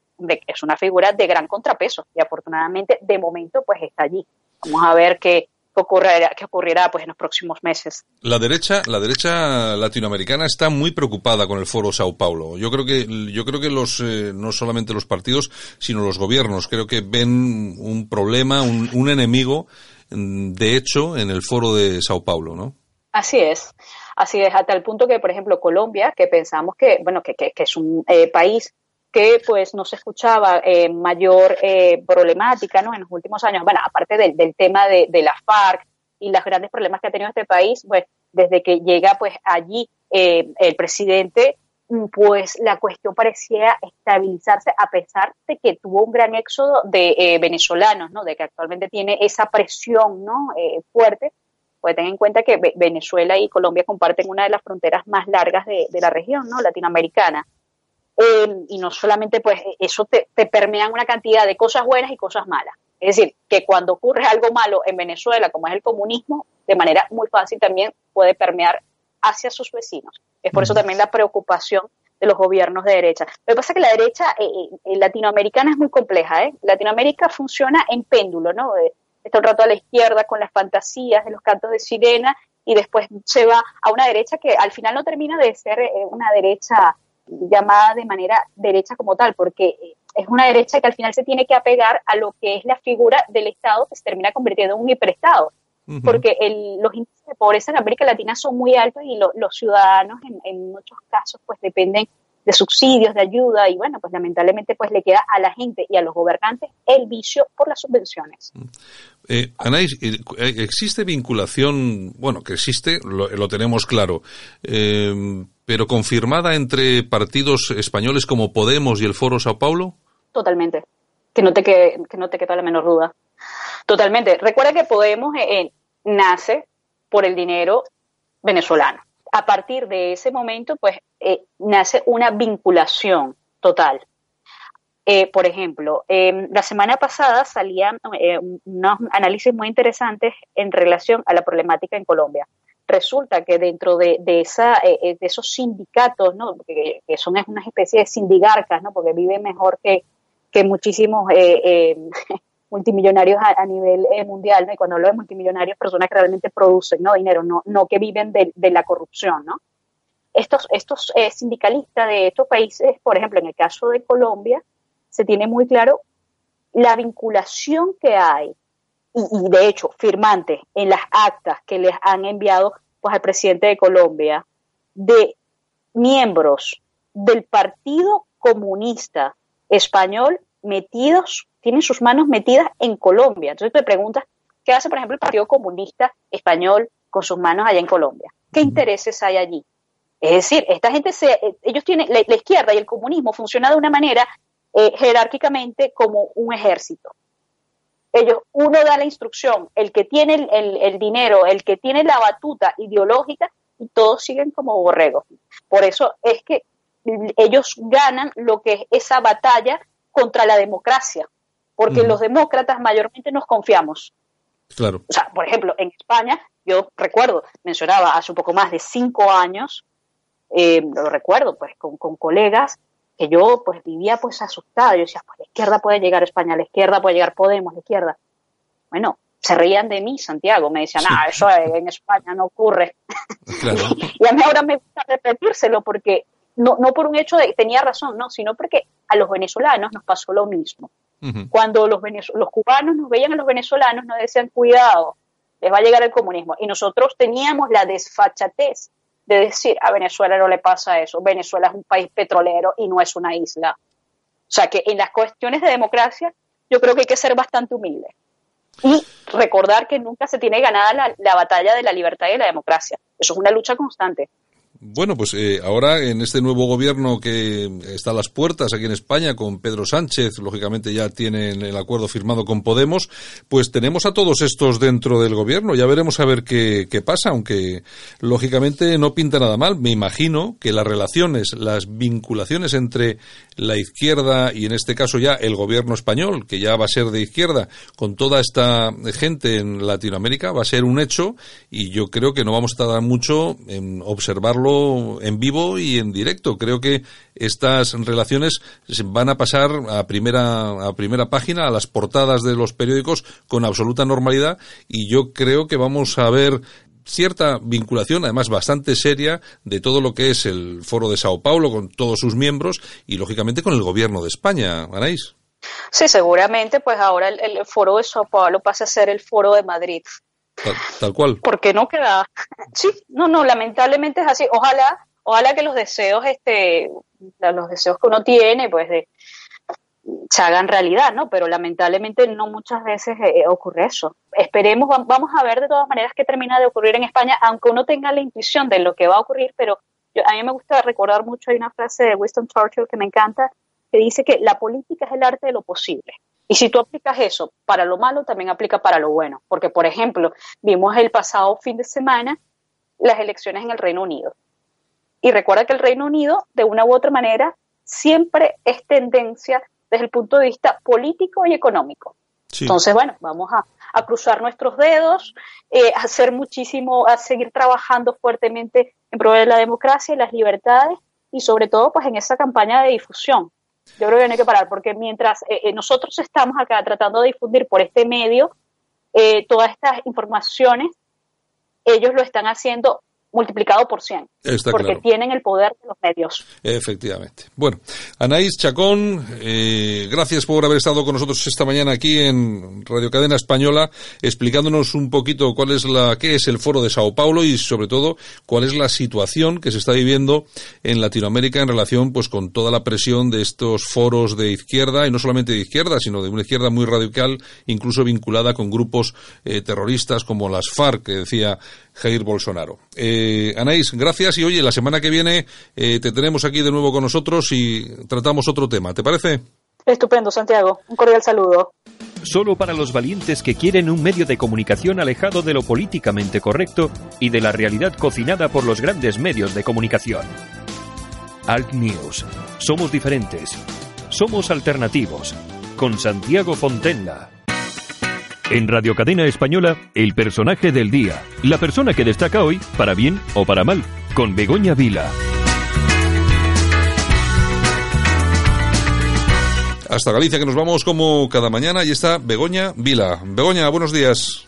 es una figura de gran contrapeso y afortunadamente de momento pues está allí. Vamos a ver qué, que ocurrirá, que ocurrirá pues en los próximos meses. La derecha, la derecha latinoamericana está muy preocupada con el foro Sao Paulo. Yo creo que, yo creo que los, eh, no solamente los partidos, sino los gobiernos, creo que ven un problema, un, un enemigo, mm, de hecho, en el foro de Sao Paulo, ¿no? Así es. Así es, hasta el punto que, por ejemplo, Colombia, que pensamos que, bueno, que, que, que es un eh, país que pues no se escuchaba eh, mayor eh, problemática ¿no? en los últimos años. Bueno, aparte del, del tema de, de, la FARC y los grandes problemas que ha tenido este país, pues desde que llega pues allí eh, el presidente, pues la cuestión parecía estabilizarse a pesar de que tuvo un gran éxodo de venezolanos, ¿no? de que actualmente tiene esa presión ¿no? Fuerte. Pues ten en cuenta que Venezuela y Colombia comparten una de las fronteras más largas de, de la región ¿no? latinoamericana. Eh, y no solamente pues eso te, te permean una cantidad de cosas buenas y cosas malas. Es decir, que cuando ocurre algo malo en Venezuela, como es el comunismo, de manera muy fácil también puede permear hacia sus vecinos. Es por eso también la preocupación de los gobiernos de derecha. Lo que pasa es que la derecha eh, eh, latinoamericana es muy compleja. ¿eh? Latinoamérica funciona en péndulo, ¿no? Está un rato a la izquierda con las fantasías de los cantos de sirena y después se va a una derecha que al final no termina de ser una derecha llamada de manera derecha como tal, porque es una derecha que al final se tiene que apegar a lo que es la figura del Estado que se termina convirtiendo en un hiperestado. Uh -huh. Porque el, los índices de pobreza en América Latina son muy altos y lo, los ciudadanos en, en, muchos casos pues dependen de subsidios, de ayuda y bueno, pues lamentablemente pues le queda a la gente y a los gobernantes el vicio por las subvenciones. Eh, Anais, ¿existe vinculación, bueno, que existe, lo, lo tenemos claro, eh, pero confirmada entre partidos españoles como Podemos y el Foro Sao Paulo? Totalmente. Que no te quede, que no te quede la menor duda. Totalmente. Recuerda que Podemos eh, eh, nace por el dinero venezolano. A partir de ese momento, pues, eh, nace una vinculación total. Eh, por ejemplo, eh, la semana pasada salían eh, unos análisis muy interesantes en relación a la problemática en Colombia. Resulta que dentro de, de, esa, de esos sindicatos, ¿no? que, son una especie de sindigarcas, porque viven mejor que, que muchísimos multimillonarios a, nivel mundial, ¿no? y cuando hablo de multimillonarios, personas que realmente producen ¿no? dinero, no, no que viven de, de la corrupción, ¿no? Estos, estos sindicalistas de estos países, por ejemplo, en el caso de Colombia, se tiene muy claro la vinculación que hay y, y, de hecho firmantes en las actas que les han enviado pues al presidente de Colombia de miembros del Partido Comunista Español metidos, tienen sus manos metidas en Colombia. Entonces te preguntas, ¿qué hace por ejemplo el Partido Comunista Español con sus manos allá en Colombia? ¿Qué intereses hay allí? Es decir, esta gente se, ellos tienen, la, la izquierda y el comunismo funciona de una manera eh, jerárquicamente como un ejército. Ellos, uno da la instrucción, el que tiene el, el, el, dinero, el que tiene la batuta ideológica, y todos siguen como borregos. Por eso es que ellos ganan lo que es esa batalla contra la democracia, porque los demócratas mayormente nos confiamos. Claro. O sea, por ejemplo, en España, yo recuerdo, mencionaba hace un poco más de cinco años, eh, lo recuerdo pues con, con colegas que yo pues vivía pues asustada, yo decía, pues la izquierda puede llegar a España, la izquierda puede llegar Podemos, la izquierda. Bueno, se reían de mí, Santiago, me decían, ah, eso en España no ocurre. Claro. y a mí ahora me gusta repetírselo porque no, no por un hecho de tenía razón, no, sino porque a los venezolanos nos pasó lo mismo. Cuando los, los cubanos nos veían a los venezolanos, nos decían, cuidado, les va a llegar el comunismo. Y nosotros teníamos la desfachatez de decir a Venezuela no le pasa eso. Venezuela es un país petrolero y no es una isla. O sea que en las cuestiones de democracia yo creo que hay que ser bastante humilde y recordar que nunca se tiene ganada la, la batalla de la libertad y de la democracia. Eso es una lucha constante. Bueno, pues eh, ahora en este nuevo gobierno que está a las puertas aquí en España con Pedro Sánchez, lógicamente ya tienen el acuerdo firmado con Podemos, pues tenemos a todos estos dentro del gobierno. Ya veremos a ver qué, qué pasa, aunque lógicamente no pinta nada mal. Me imagino que las relaciones, las vinculaciones entre la izquierda y en este caso ya el gobierno español, que ya va a ser de izquierda, con toda esta gente en Latinoamérica, va a ser un hecho y yo creo que no vamos a tardar mucho en observarlo en vivo y en directo. Creo que estas relaciones van a pasar a primera, a primera página, a las portadas de los periódicos con absoluta normalidad y yo creo que vamos a ver cierta vinculación, además bastante seria, de todo lo que es el Foro de Sao Paulo con todos sus miembros y, lógicamente, con el Gobierno de España. Anaís. Sí, seguramente, pues ahora el, Foro de Sao Paulo pasa a ser el Foro de Madrid. Tal, cual. Porque no queda. Sí, no, no, lamentablemente es así. Ojalá, ojalá que los deseos, este, los deseos que uno tiene, pues de se hagan realidad, ¿no? Pero lamentablemente no muchas veces eh, ocurre eso. Esperemos, vamos a ver de todas maneras qué termina de ocurrir en España, aunque uno tenga la intuición de lo que va a ocurrir, pero a mí me gusta recordar mucho, hay una frase de Winston Churchill que me encanta, que dice que la política es el arte de lo posible. Y si tú aplicas eso para lo malo, también aplica para lo bueno. Porque, por ejemplo, vimos el pasado fin de semana las elecciones en el Reino Unido. Y recuerda que el Reino Unido, de una u otra manera, siempre es tendencia desde el punto de vista político y económico. Entonces, bueno, vamos a, cruzar nuestros dedos, eh, a hacer muchísimo, a seguir trabajando fuertemente en pro de la democracia y las libertades y sobre todo pues en esa campaña de difusión. Yo creo que no hay que parar porque mientras eh, eh, nosotros estamos acá tratando de difundir por este medio todas estas informaciones, ellos lo están haciendo multiplicado por 100. porque tienen el poder de los medios. Efectivamente. Bueno, Anaís Chacón, eh, gracias por haber estado con nosotros esta mañana aquí en Radio Cadena Española, explicándonos un poquito cuál es la, qué es el Foro de Sao Paulo y sobre todo cuál es la situación que se está viviendo en Latinoamérica en relación pues con toda la presión de estos foros de izquierda y no solamente de izquierda, sino de una izquierda muy radical, incluso vinculada con grupos eh, terroristas como las FARC, que decía Jair Bolsonaro. Eh, Anaís, gracias y oye, la semana que viene eh, te tenemos aquí de nuevo con nosotros y tratamos otro tema, ¿te parece? Estupendo, Santiago. Un cordial saludo. Solo para los valientes que quieren un medio de comunicación alejado de lo políticamente correcto y de la realidad cocinada por los grandes medios de comunicación. Alt News. Somos diferentes. Somos alternativos. Con Santiago Fontenla. En Radio Cadena Española, el personaje del día. La persona que destaca hoy, para bien o para mal, con Begoña Vila. Hasta Galicia, que nos vamos como cada mañana, y está Begoña Vila. Begoña, buenos días.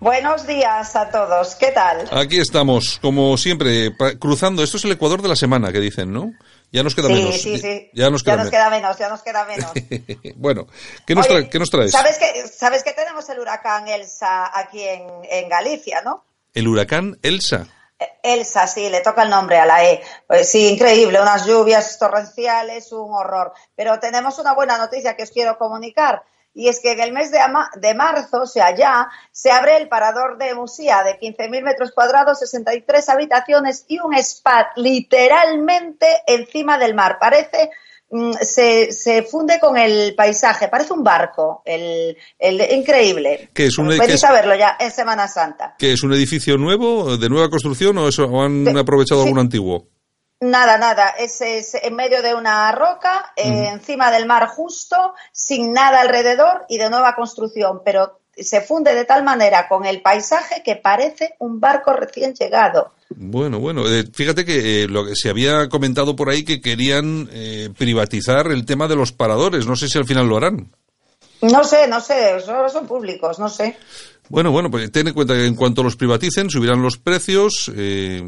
Buenos días a todos, ¿qué tal? Aquí estamos, como siempre, cruzando. Esto es el Ecuador de la semana que dicen, ¿no? Ya nos queda menos. Sí, sí. Ya nos queda, menos, ya nos queda menos. bueno, ¿qué nos, ¿qué nos traes? ¿sabes que, ¿Sabes que tenemos el huracán Elsa aquí en, en Galicia, no? ¿El huracán Elsa? Eh, Elsa, sí, le toca el nombre a la E. Pues sí, increíble, unas lluvias torrenciales, un horror. Pero tenemos una buena noticia que os quiero comunicar y es que en el mes de, de, marzo, o sea, ya, se abre el parador de Musía de 15.000 metros cuadrados, 63 habitaciones y un spa literalmente encima del mar. Parece, mm, se, se, funde con el paisaje, parece un barco, el, el increíble. ¿Qué es un, Podéis saberlo ya en Semana Santa. ¿Que es un edificio nuevo, de nueva construcción o, eso, han aprovechado algún antiguo? Nada, nada. Es, en medio de una roca, eh, encima del mar justo, sin nada alrededor y de nueva construcción, pero se funde de tal manera con el paisaje que parece un barco recién llegado. Bueno, bueno, eh, fíjate que eh, lo que se había comentado por ahí que querían privatizar el tema de los paradores. No sé si al final lo harán. No sé, no sé, solo son públicos, no sé. Bueno, bueno, pues ten en cuenta que en cuanto los privaticen subirán los precios eh,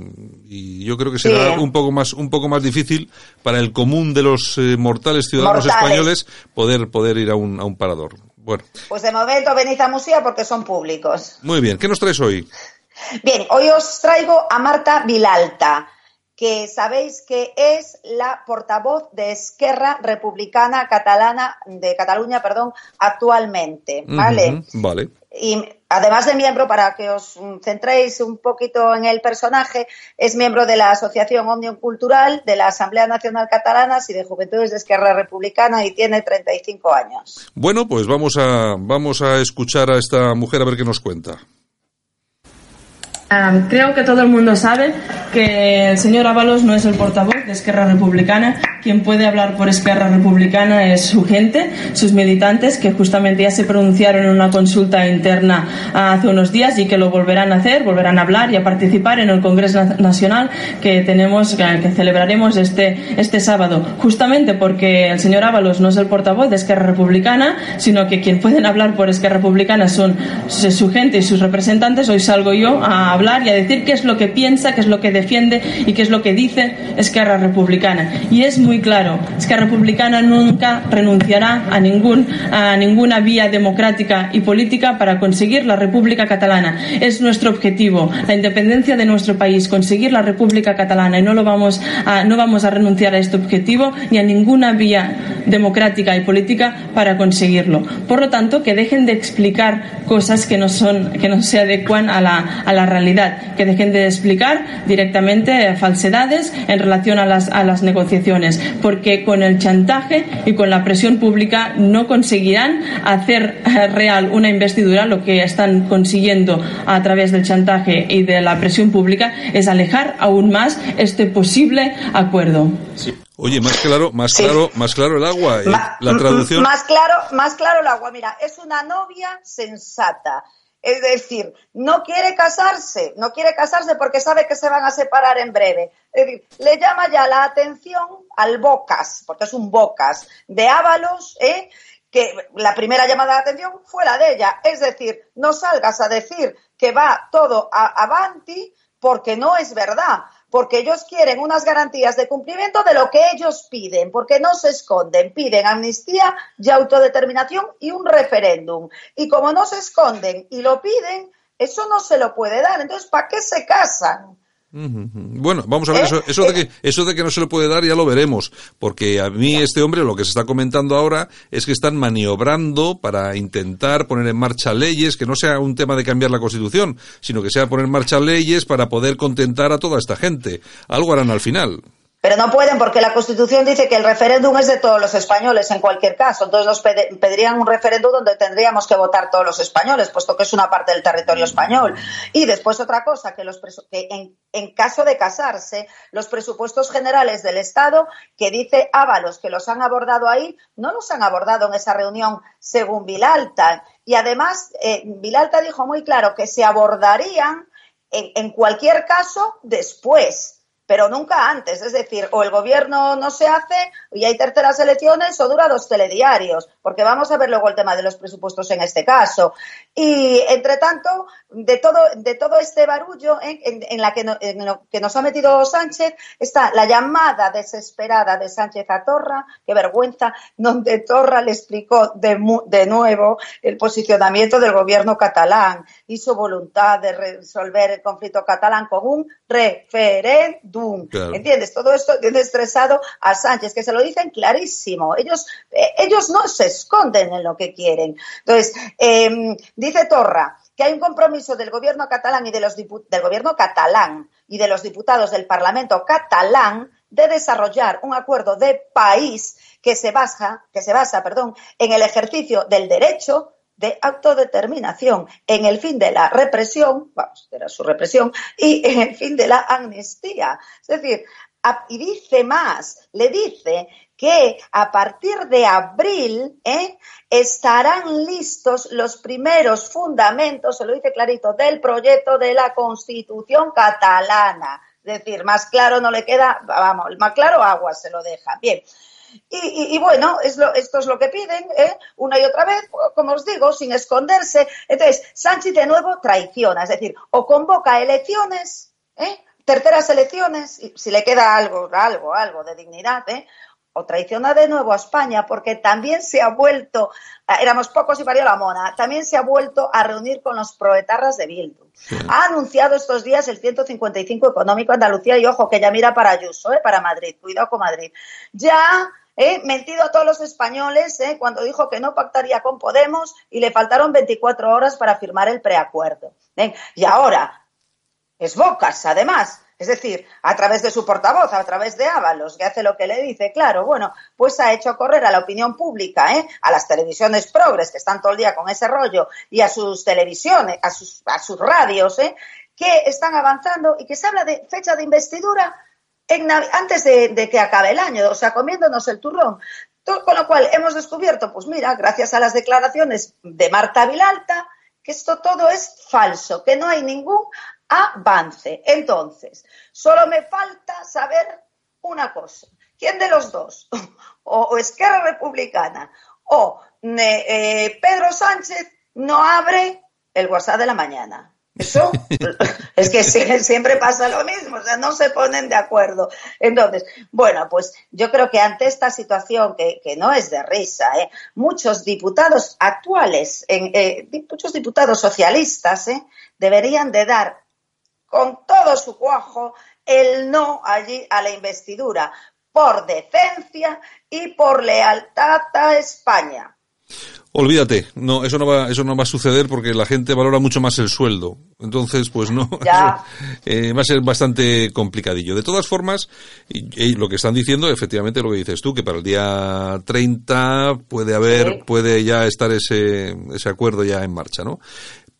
y yo creo que será un poco más un poco más difícil para el común de los eh, mortales ciudadanos españoles poder poder ir a un, a un parador. Bueno. Pues de momento venid a Musía porque son públicos. Muy bien, ¿qué nos traes hoy? Bien, hoy os traigo a Marta Vilalta que sabéis que es la portavoz de Esquerra Republicana Catalana de Cataluña, perdón, actualmente, ¿vale? vale. Y además de miembro, para que os centréis un poquito en el personaje, es miembro de la Asociación Omnium Cultural, de la Asamblea Nacional Catalana y de Juventudes de Esquerra Republicana y tiene 35 años. Bueno, pues vamos a, vamos a escuchar a esta mujer a ver qué nos cuenta. Creo que todo el mundo sabe que el señor Ábalos no es el portavoz de Esquerra Republicana. Quien puede hablar por Esquerra Republicana es su gente, sus militantes, que justamente ya se pronunciaron en una consulta interna hace unos días y que lo volverán a hacer, volverán a hablar y a participar en el Congreso Nacional que tenemos, que celebraremos este, este sábado. Justamente porque el señor Ábalos no es el portavoz de Esquerra Republicana, sino que quien pueden hablar por Esquerra Republicana son su gente y sus representantes. Hoy salgo yo a hablar y a decir qué es lo que piensa, qué es lo que defiende y qué es lo que dice Esquerra Republicana. Y es muy claro, Esquerra Republicana nunca renunciará a, ningún, a ninguna vía democrática y política para conseguir la República Catalana. Es nuestro objetivo, la independencia de nuestro país, conseguir la República Catalana y no, lo vamos a, no vamos a renunciar a este objetivo ni a ninguna vía democrática y política para conseguirlo. Por lo tanto, que dejen de explicar cosas que no, son, que no se adecuan a la, a la realidad que dejen de explicar directamente falsedades en relación a las, a las negociaciones, porque con el chantaje y con la presión pública no conseguirán hacer eh, real una investidura. Lo que están consiguiendo a través del chantaje y de la presión pública es alejar aún más este posible acuerdo. Oye, más claro, más claro, más claro el agua. ¿eh? la traducción. Más claro, más claro el agua. Mira, es una novia sensata. Es decir, no quiere casarse, no quiere casarse porque sabe que se van a separar en breve. Es decir, le llama ya la atención al Bocas, porque es un Bocas, de Ábalos, ¿eh? que la primera llamada de atención fue la de ella. Es decir, no salgas a decir que va todo a avanti porque no es verdad porque ellos quieren unas garantías de cumplimiento de lo que ellos piden, porque no se esconden, piden amnistía y autodeterminación y un referéndum. Y como no se esconden y lo piden, eso no se lo puede dar. Entonces, ¿para qué se casan? Bueno, vamos a ver, eso, eso, de que, eso de que no se le puede dar ya lo veremos, porque a mí este hombre lo que se está comentando ahora es que están maniobrando para intentar poner en marcha leyes, que no sea un tema de cambiar la Constitución, sino que sea poner en marcha leyes para poder contentar a toda esta gente. Algo harán al final. Pero no pueden porque la Constitución dice que el referéndum es de todos los españoles en cualquier caso. Entonces nos pedirían un referéndum donde tendríamos que votar todos los españoles, puesto que es una parte del territorio español. Y después otra cosa, que, los que en, en, caso de casarse, los presupuestos generales del Estado, que dice Ábalos que los han abordado ahí, no los han abordado en esa reunión según Vilalta. Y además, eh, Vilalta dijo muy claro que se abordarían en, en cualquier caso después pero nunca antes. Es decir, o el gobierno no se hace y hay terceras elecciones o dura dos telediarios, porque vamos a ver luego el tema de los presupuestos en este caso. Y, entre tanto, de todo, este barullo en, la que en lo que nos ha metido Sánchez está la llamada desesperada de Sánchez a Torra, qué vergüenza, donde Torra le explicó de, de nuevo el posicionamiento del gobierno catalán y su voluntad de resolver el conflicto catalán con un referéndum ¿Entiendes? Todo esto tiene estresado a Sánchez, que se lo dicen clarísimo. Ellos, eh, ellos no se esconden en lo que quieren. Entonces, em, dice Torra que hay un compromiso del gobierno catalán y de los del gobierno catalán y de los diputados del Parlamento catalán de desarrollar un acuerdo de país que se basa, que se basa, perdón, en el ejercicio del derecho de autodeterminación en el fin de la represión, vamos, era su represión, y en el fin de la amnistía. Es decir, y dice más, le dice que a partir de abril ¿eh? estarán listos los primeros fundamentos, se lo dice clarito, del proyecto de la Constitución catalana. Es decir, más claro no le queda, vamos, más claro agua se lo deja. Bien, y, bueno, es lo, esto es lo que piden, ¿eh? una y otra vez, como os digo, sin esconderse. Entonces, Sánchez de nuevo traiciona, es decir, o convoca elecciones, ¿eh? terceras elecciones, si le queda algo, algo, algo de dignidad, ¿eh? O traiciona de nuevo a España, porque también se ha vuelto, éramos pocos y parió la mona, también se ha vuelto a reunir con los proetarras de Bildu. Ha anunciado estos días el 155 económico Andalucía y ojo que ya mira para Ayuso, ¿eh? para Madrid, cuidado con Madrid. Ya ¿eh? mentido a todos los españoles ¿eh? cuando dijo que no pactaría con Podemos y le faltaron 24 horas para firmar el preacuerdo. ¿eh? Y ahora, es Bocas, además. Es decir, a través de su portavoz, a través de Ábalos, que hace lo que le dice, claro, bueno, pues ha hecho correr a la opinión pública, ¿eh? a las televisiones progres que están todo el día con ese rollo y a sus televisiones, a sus, a sus radios, ¿eh? que están avanzando y que se habla de fecha de investidura antes de, que acabe el año, o sea, comiéndonos el turrón. Con lo cual hemos descubierto, pues mira, gracias a las declaraciones de Marta Vilalta, que esto todo es falso, que no hay ningún avance. Entonces, solo me falta saber una cosa. ¿Quién de los dos, o, Esquerra Republicana o eh, Pedro Sánchez, no abre el WhatsApp de la mañana? Eso es que siempre pasa lo mismo, o sea, no se ponen de acuerdo. Entonces, bueno, pues yo creo que ante esta situación que, no es de risa, ¿eh? muchos diputados actuales, eh, muchos diputados socialistas, ¿eh? deberían de dar con todo su cuajo el no allí a la investidura por decencia y por lealtad a España. Olvídate, no, eso no va, eso no va a suceder porque la gente valora mucho más el sueldo. Entonces, pues no, eh, va a ser bastante complicadillo. De todas formas, y, lo que están diciendo, efectivamente, lo que dices tú, que para el día 30 puede haber, puede ya estar ese, ese acuerdo ya en marcha, ¿no?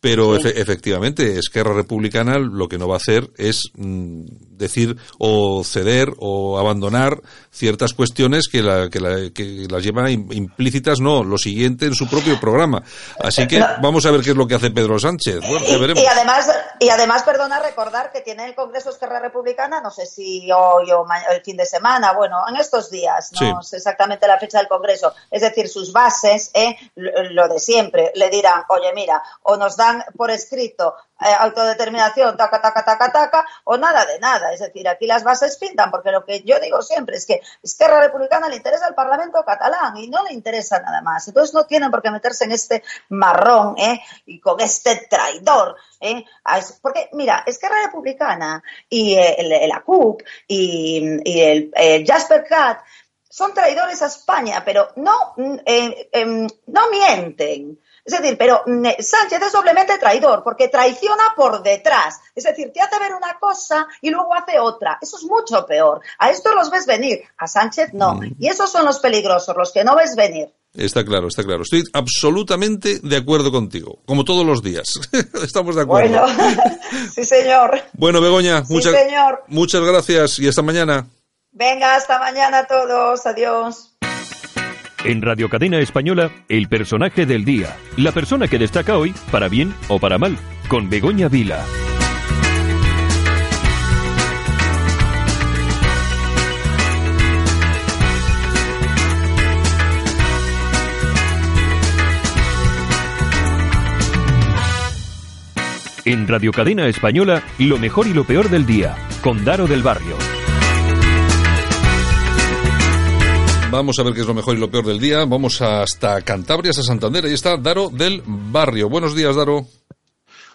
Pero efectivamente, Esquerra Republicana lo que no va a hacer es mm, decir o ceder o abandonar ciertas cuestiones que, la, que, la, que las llevan implícitas, no, lo siguiente en su propio programa. Así que vamos a ver qué es lo que hace Pedro Sánchez. y, además, y además, perdona recordar que tiene el Congreso Esquerra Republicana, no sé si hoy o el fin de semana, bueno, en estos días, no sé exactamente la fecha del Congreso. Es decir, sus bases, eh, lo de siempre, le dirán, oye, mira, o nos da por escrito eh, autodeterminación, taca, taca, taca, taca, o nada de nada. Es decir, aquí las bases pintan, porque lo que yo digo siempre es que Esquerra Republicana le interesa el Parlamento catalán y no le interesa nada más. Entonces no tienen por qué meterse en este marrón ¿eh? y con este traidor. ¿eh? Porque, mira, Esquerra Republicana y eh, la CUP y, el eh, Jasper Cat son traidores a España, pero no, em, no mienten. Es decir, pero mm, eh, Sánchez es doblemente traidor porque traiciona por detrás. Es decir, te hace ver una cosa y luego hace otra. Eso es mucho peor. A esto los ves venir, a Sánchez no. Mm. Y esos son los peligrosos, los que no ves venir. Está claro, está claro. Estoy absolutamente de acuerdo contigo, como todos los días. Estamos de acuerdo. Bueno, sí, señor. Bueno, Begoña, muchas, muchas gracias y hasta mañana. Venga, hasta mañana a todos. Adiós. En Radio Cadena Española, el personaje del día. La persona que destaca hoy, para bien o para mal, con Begoña Vila. En Radio Cadena Española, lo mejor y lo peor del día, con Daro del Barrio. Vamos a ver qué es lo mejor y lo peor del día. Vamos hasta Cantabria, hasta Santander. Ahí está Daro del Barrio. Buenos días, Daro.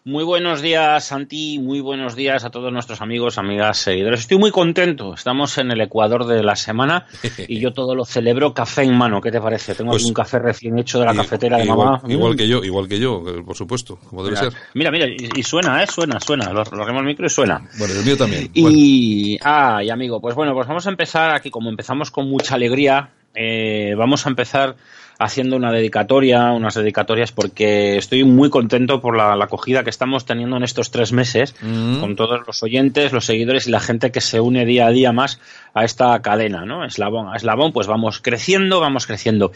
Muy buenos días, Santi. Muy buenos días a todos nuestros amigos, amigas, seguidores. Estoy muy contento. Estamos en el Ecuador de la semana y yo todo lo celebro café en mano. ¿Qué te parece? Tengo pues un café recién hecho de la cafetera de mamá. Igual que yo, igual que yo, por supuesto, como debe ser. Mira, mira, y, suena, ¿eh? Suena, suena. Lo, lo el micro y suena. Bueno, el mío también. Y, ah, y amigo, pues bueno, pues vamos a empezar aquí, como empezamos con mucha alegría, eh, vamos a empezar haciendo una dedicatoria, unas dedicatorias, porque estoy muy contento por la, acogida que estamos teniendo en estos tres meses mm. con todos los oyentes, los seguidores y la gente que se une día a día más a esta cadena, ¿no? Eslabón a eslabón, pues vamos creciendo, vamos creciendo.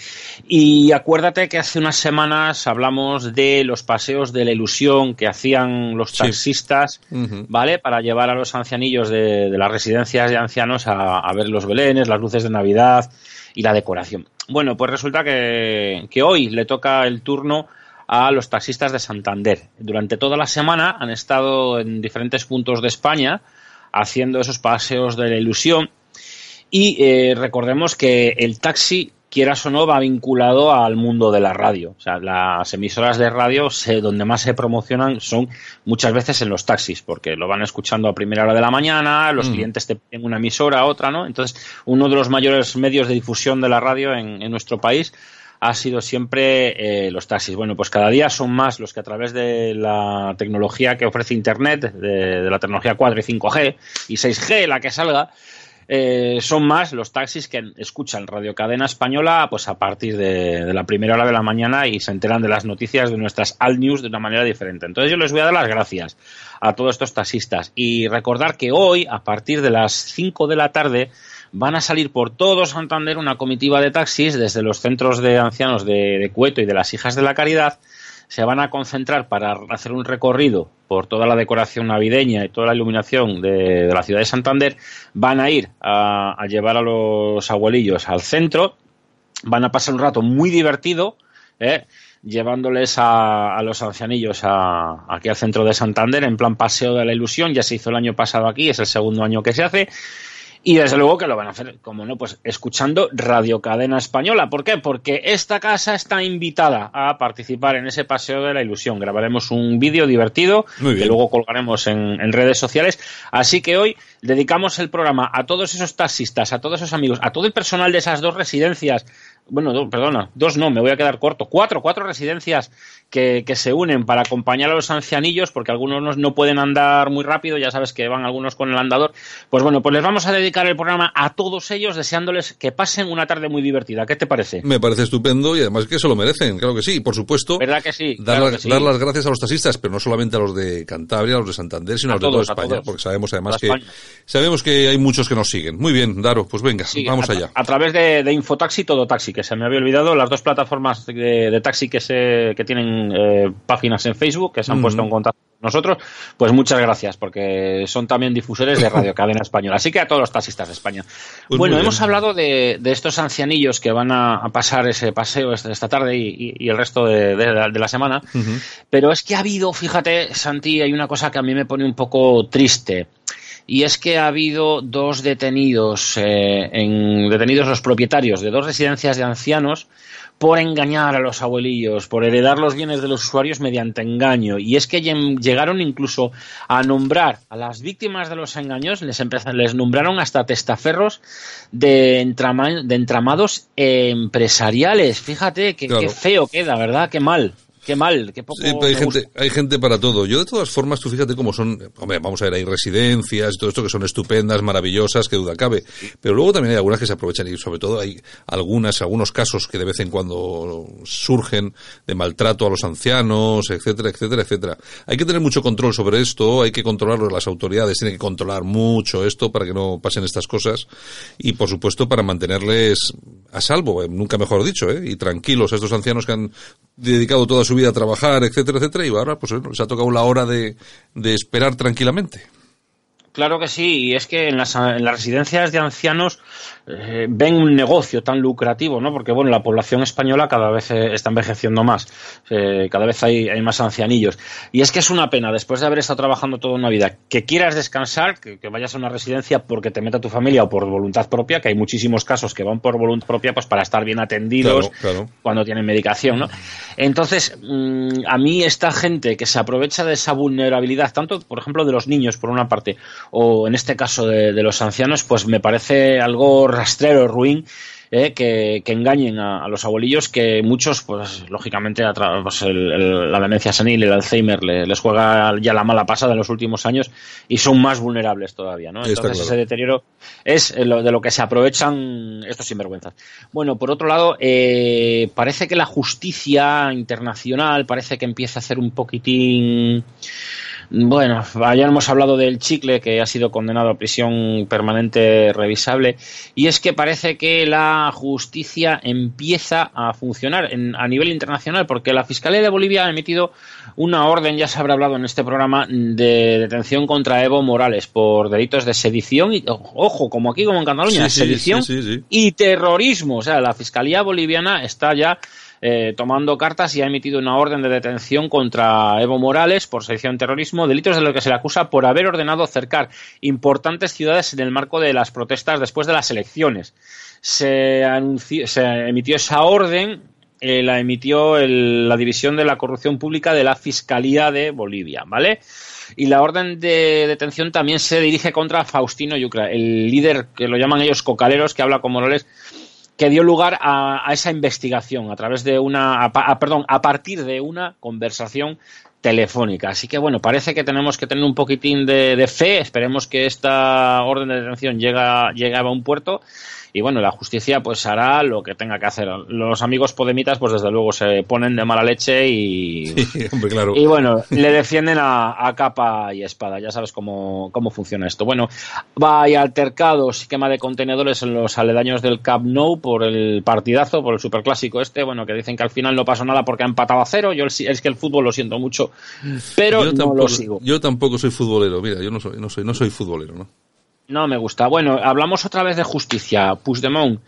Y acuérdate que hace unas semanas hablamos de los paseos de la ilusión que hacían los taxistas, ¿vale? Para llevar a los ancianillos de, las residencias de ancianos a, a ver los belenes, las luces de Navidad y la decoración. Bueno, pues resulta que, hoy le toca el turno a los taxistas de Santander. Durante toda la semana han estado en diferentes puntos de España haciendo esos paseos de la ilusión y eh, recordemos que el taxi quieras o no, va vinculado al mundo de la radio. O sea, las emisoras de radio donde más se promocionan son muchas veces en los taxis, porque lo van escuchando a primera hora de la mañana, los mm. clientes te piden una emisora, otra, ¿no? Entonces, uno de los mayores medios de difusión de la radio en, nuestro país ha sido siempre eh, los taxis. Bueno, pues cada día son más los que a través de la tecnología que ofrece Internet, de, de la tecnología 4 y 5G y 6G, la que salga, eh, son más los taxis que escuchan Radio Cadena Española pues a partir de, la primera hora de la mañana y se enteran de las noticias de nuestras All News de una manera diferente. Entonces yo les voy a dar las gracias a todos estos taxistas y recordar que hoy, a partir de las 5 de la tarde, van a salir por todo Santander una comitiva de taxis desde los centros de ancianos de, de Cueto y de las Hijas de la Caridad se van a concentrar para hacer un recorrido por toda la decoración navideña y toda la iluminación de, la ciudad de Santander, van a ir a, llevar a los abuelillos al centro, van a pasar un rato muy divertido, ¿eh? llevándoles a, los ancianillos aquí al centro de Santander en plan paseo de la ilusión, ya se hizo el año pasado aquí, es el segundo año que se hace, y desde luego que lo van a hacer, como no, pues escuchando Radio Cadena Española. ¿Por qué? Porque esta casa está invitada a participar en ese paseo de la ilusión. Grabaremos un vídeo divertido que luego colgaremos en, en, redes sociales. Así que hoy dedicamos el programa a todos esos taxistas, a todos esos amigos, a todo el personal de esas dos residencias bueno, perdona, dos no, me voy a quedar corto, cuatro, cuatro residencias que, que, se unen para acompañar a los ancianillos, porque algunos no pueden andar muy rápido, ya sabes que van algunos con el andador. Pues bueno, pues les vamos a dedicar el programa a todos ellos, deseándoles que pasen una tarde muy divertida. ¿Qué te parece? Me parece estupendo y además que se lo merecen, claro que sí, por supuesto. ¿Verdad que sí? Dar, las gracias a los taxistas, pero no solamente a los de Cantabria, a los de Santander, sino a, los de toda España, porque sabemos además que sabemos que hay muchos que nos siguen. Muy bien, Daro, pues venga, vamos allá. A través de, de Infotaxi, todo taxi, que se me había olvidado, las dos plataformas de, taxi que, se, que tienen eh, páginas en Facebook, que se han puesto en contacto con nosotros, pues muchas gracias, porque son también difusores de Radio Cadena Española. Así que a todos los taxistas de España. Pues bueno, hemos hablado de, estos ancianillos que van a, pasar ese paseo esta, tarde y, el resto de, la, semana, pero es que ha habido, fíjate, Santi, hay una cosa que a mí me pone un poco triste y es que ha habido dos detenidos, eh, en, detenidos los propietarios de dos residencias de ancianos por engañar a los abuelillos, por heredar los bienes de los usuarios mediante engaño. Y es que llegaron incluso a nombrar a las víctimas de los engaños, les, les nombraron hasta testaferros de, de entramados empresariales. Fíjate qué feo queda, ¿verdad? Qué mal qué mal, qué poco. hay, gente, hay gente para todo. Yo, de todas formas, tú fíjate cómo son. Hombre, vamos a ver, hay residencias y todo esto que son estupendas, maravillosas, que duda cabe. Pero luego también hay algunas que se aprovechan y, sobre todo, hay algunas, algunos casos que de vez en cuando surgen de maltrato a los ancianos, etcétera, etcétera, etcétera. Hay que tener mucho control sobre esto, hay que controlarlo, las autoridades tienen que controlar mucho esto para que no pasen estas cosas y, por supuesto, para mantenerles a salvo, eh, nunca mejor dicho, ¿eh? y tranquilos a estos ancianos que han dedicado toda su vida a trabajar, etcétera, etcétera, y ahora pues se ha tocado la hora de, de esperar tranquilamente. Claro que sí, y es que en las, en las residencias de ancianos eh, ven un negocio tan lucrativo, ¿no? Porque, bueno, la población española cada vez eh, está envejeciendo más, eh, cada vez hay, hay, más ancianillos. Y es que es una pena, después de haber estado trabajando toda una vida, que quieras descansar, que, vayas a una residencia porque te meta tu familia o por voluntad propia, que hay muchísimos casos que van por voluntad propia, pues para estar bien atendidos cuando tienen medicación, ¿no? Entonces, mm, a mí esta gente que se aprovecha de esa vulnerabilidad, tanto, por ejemplo, de los niños, por una parte, o en este caso de, los ancianos, pues me parece algo rastrero, ruin, eh, que, engañen a, los abuelillos que muchos, pues lógicamente, pues, la demencia senil, el Alzheimer les juega ya la mala pasada en los últimos años y son más vulnerables todavía, ¿no? Entonces ese deterioro es de lo que se aprovechan estos sinvergüenzas. Bueno, por otro lado, eh, parece que la justicia internacional parece que empieza a hacer un poquitín bueno, ya hemos hablado del chicle que ha sido condenado a prisión permanente revisable y es que parece que la justicia empieza a funcionar a nivel internacional porque la Fiscalía de Bolivia ha emitido una orden, ya se habrá hablado en este programa, de detención contra Evo Morales por delitos de sedición y, ojo, como aquí como en Cataluña, sedición y terrorismo. O sea, la Fiscalía boliviana está ya eh, tomando cartas y ha emitido una orden de detención contra Evo Morales por sedición terrorismo, delitos de los que se le acusa por haber ordenado cercar importantes ciudades en el marco de las protestas después de las elecciones. Se, se emitió esa orden eh, la emitió la División de la Corrupción Pública de la Fiscalía de Bolivia, ¿vale? Y la orden de detención también se dirige contra Faustino Yucra, el líder que lo llaman ellos cocaleros, que habla con Morales que dio lugar a, esa investigación a través de una, perdón, a partir de una conversación telefónica. Así que bueno, parece que tenemos que tener un poquitín de, fe. Esperemos que esta orden de detención llegue a un puerto y bueno, la justicia pues hará lo que tenga que hacer. Los amigos podemitas pues desde luego se ponen de mala leche y, claro. y bueno, le defienden a, capa y espada, ya sabes cómo, cómo funciona esto. Bueno, va hay altercados y quema de contenedores en los aledaños del Camp Nou por el partidazo, por el superclásico este, bueno, que dicen que al final no pasó nada porque ha empatado a cero, yo es que el fútbol lo siento mucho, pero no tampoco, lo sigo. Yo tampoco soy futbolero, mira, yo no soy, no soy, no soy futbolero, ¿no? No me gusta. Bueno, hablamos otra vez de justicia. Puigdemont,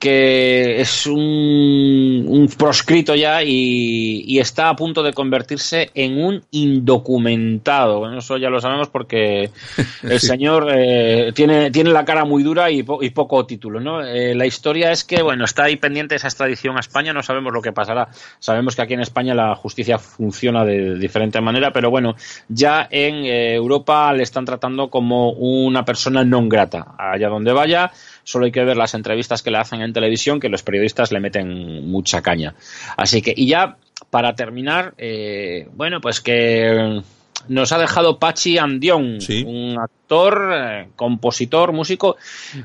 que es un, un proscrito ya y, está a punto de convertirse en un indocumentado. Bueno, eso ya lo sabemos porque el señor eh, tiene, tiene la cara muy dura y, y poco título. ¿no? Eh, la historia es que bueno está ahí pendiente esa extradición a España, no sabemos lo que pasará. Sabemos que aquí en España la justicia funciona de diferente manera, pero bueno, ya en eh, Europa le están tratando como una persona non grata. Allá donde vaya, solo hay que ver las entrevistas que le hacen en televisión, que los periodistas le meten mucha caña. Así que, y ya para terminar, eh, bueno, pues que nos ha dejado Pachi Andión, un actor, eh, compositor, músico.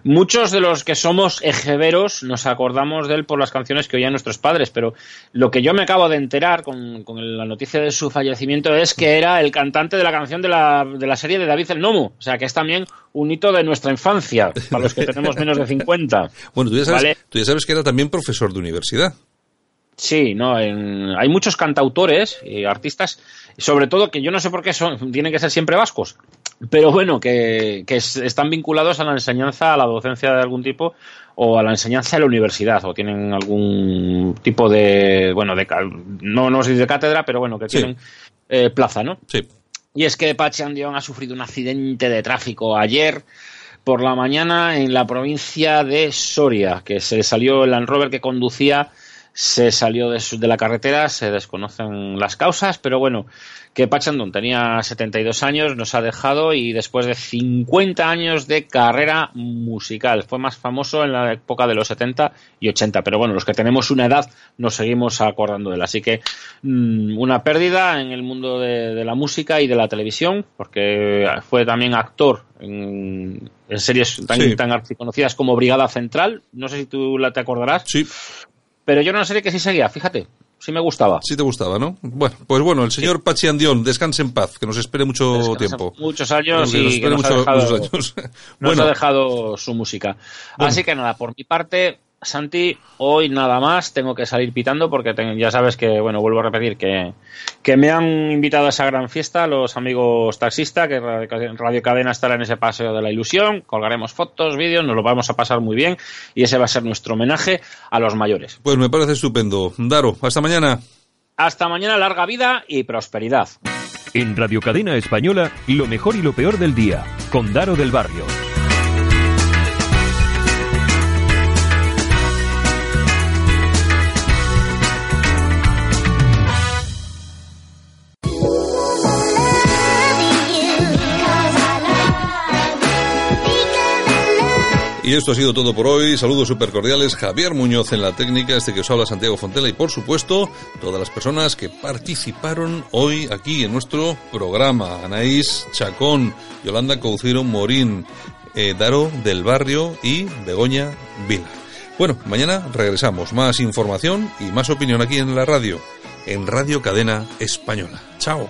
Muchos de los que somos ejeveros nos acordamos de él por las canciones que oían nuestros padres, pero lo que yo me acabo de enterar con, la noticia de su fallecimiento es que era el cantante de la canción de la, de la serie de David el Nomo, o sea que es también un hito de nuestra infancia, para los que tenemos menos de 50. Bueno, tú ya sabes, tú ya sabes que era también profesor de universidad. Sí, no, hay muchos cantautores y artistas, sobre todo que yo no sé por qué son, tienen que ser siempre vascos, pero bueno, que, están vinculados a la enseñanza, a la docencia de algún tipo o a la enseñanza de la universidad o tienen algún tipo de, bueno, de, no, no sé de cátedra, pero bueno, que tienen eh, plaza, ¿no? Sí. Y es que Pachi Andión ha sufrido un accidente de tráfico ayer por la mañana en la provincia de Soria, que se salió el Land Rover que conducía se salió de, de, la carretera, se desconocen las causas, pero bueno, que Pachandón tenía 72 años, nos ha dejado y después de 50 años de carrera musical, fue más famoso en la época de los 70 y 80, pero bueno, los que tenemos una edad nos seguimos acordando de él, así que mmm, una pérdida en el mundo de, de, la música y de la televisión, porque fue también actor en, en series tan, sí. tan archiconocidas como Brigada Central, no sé si tú la te acordarás. Sí pero yo no sé que sí seguía, fíjate. Sí me gustaba. Sí te gustaba, ¿no? Bueno, pues bueno, el señor sí. Pachi Andión, descanse en paz, que nos espere mucho tiempo. Muchos años y nos, que nos, mucho, ha dejado, años. nos ha dejado su música. Bueno. Así que nada, por mi parte, Santi, hoy nada más, tengo que salir pitando porque ya sabes que, bueno, vuelvo a repetir que, que me han invitado a esa gran fiesta los amigos taxistas, que Radio Cadena estará en ese paseo de la ilusión, colgaremos fotos, vídeos, nos lo vamos a pasar muy bien y ese va a ser nuestro homenaje a los mayores. Pues me parece estupendo. Daro, hasta mañana. Hasta mañana, larga vida y prosperidad. En Radio Cadena Española, lo mejor y lo peor del día, con Daro del Barrio. Y esto ha sido todo por hoy. Saludos súper cordiales. Javier Muñoz en la técnica, este que os habla Santiago Fontela y por supuesto todas las personas que participaron hoy aquí en nuestro programa. Anaís Chacón, Yolanda Couciro Morín, eh, Daro del Barrio y Begoña Vila. Bueno, mañana regresamos. Más información y más opinión aquí en la radio, en Radio Cadena Española. Chao.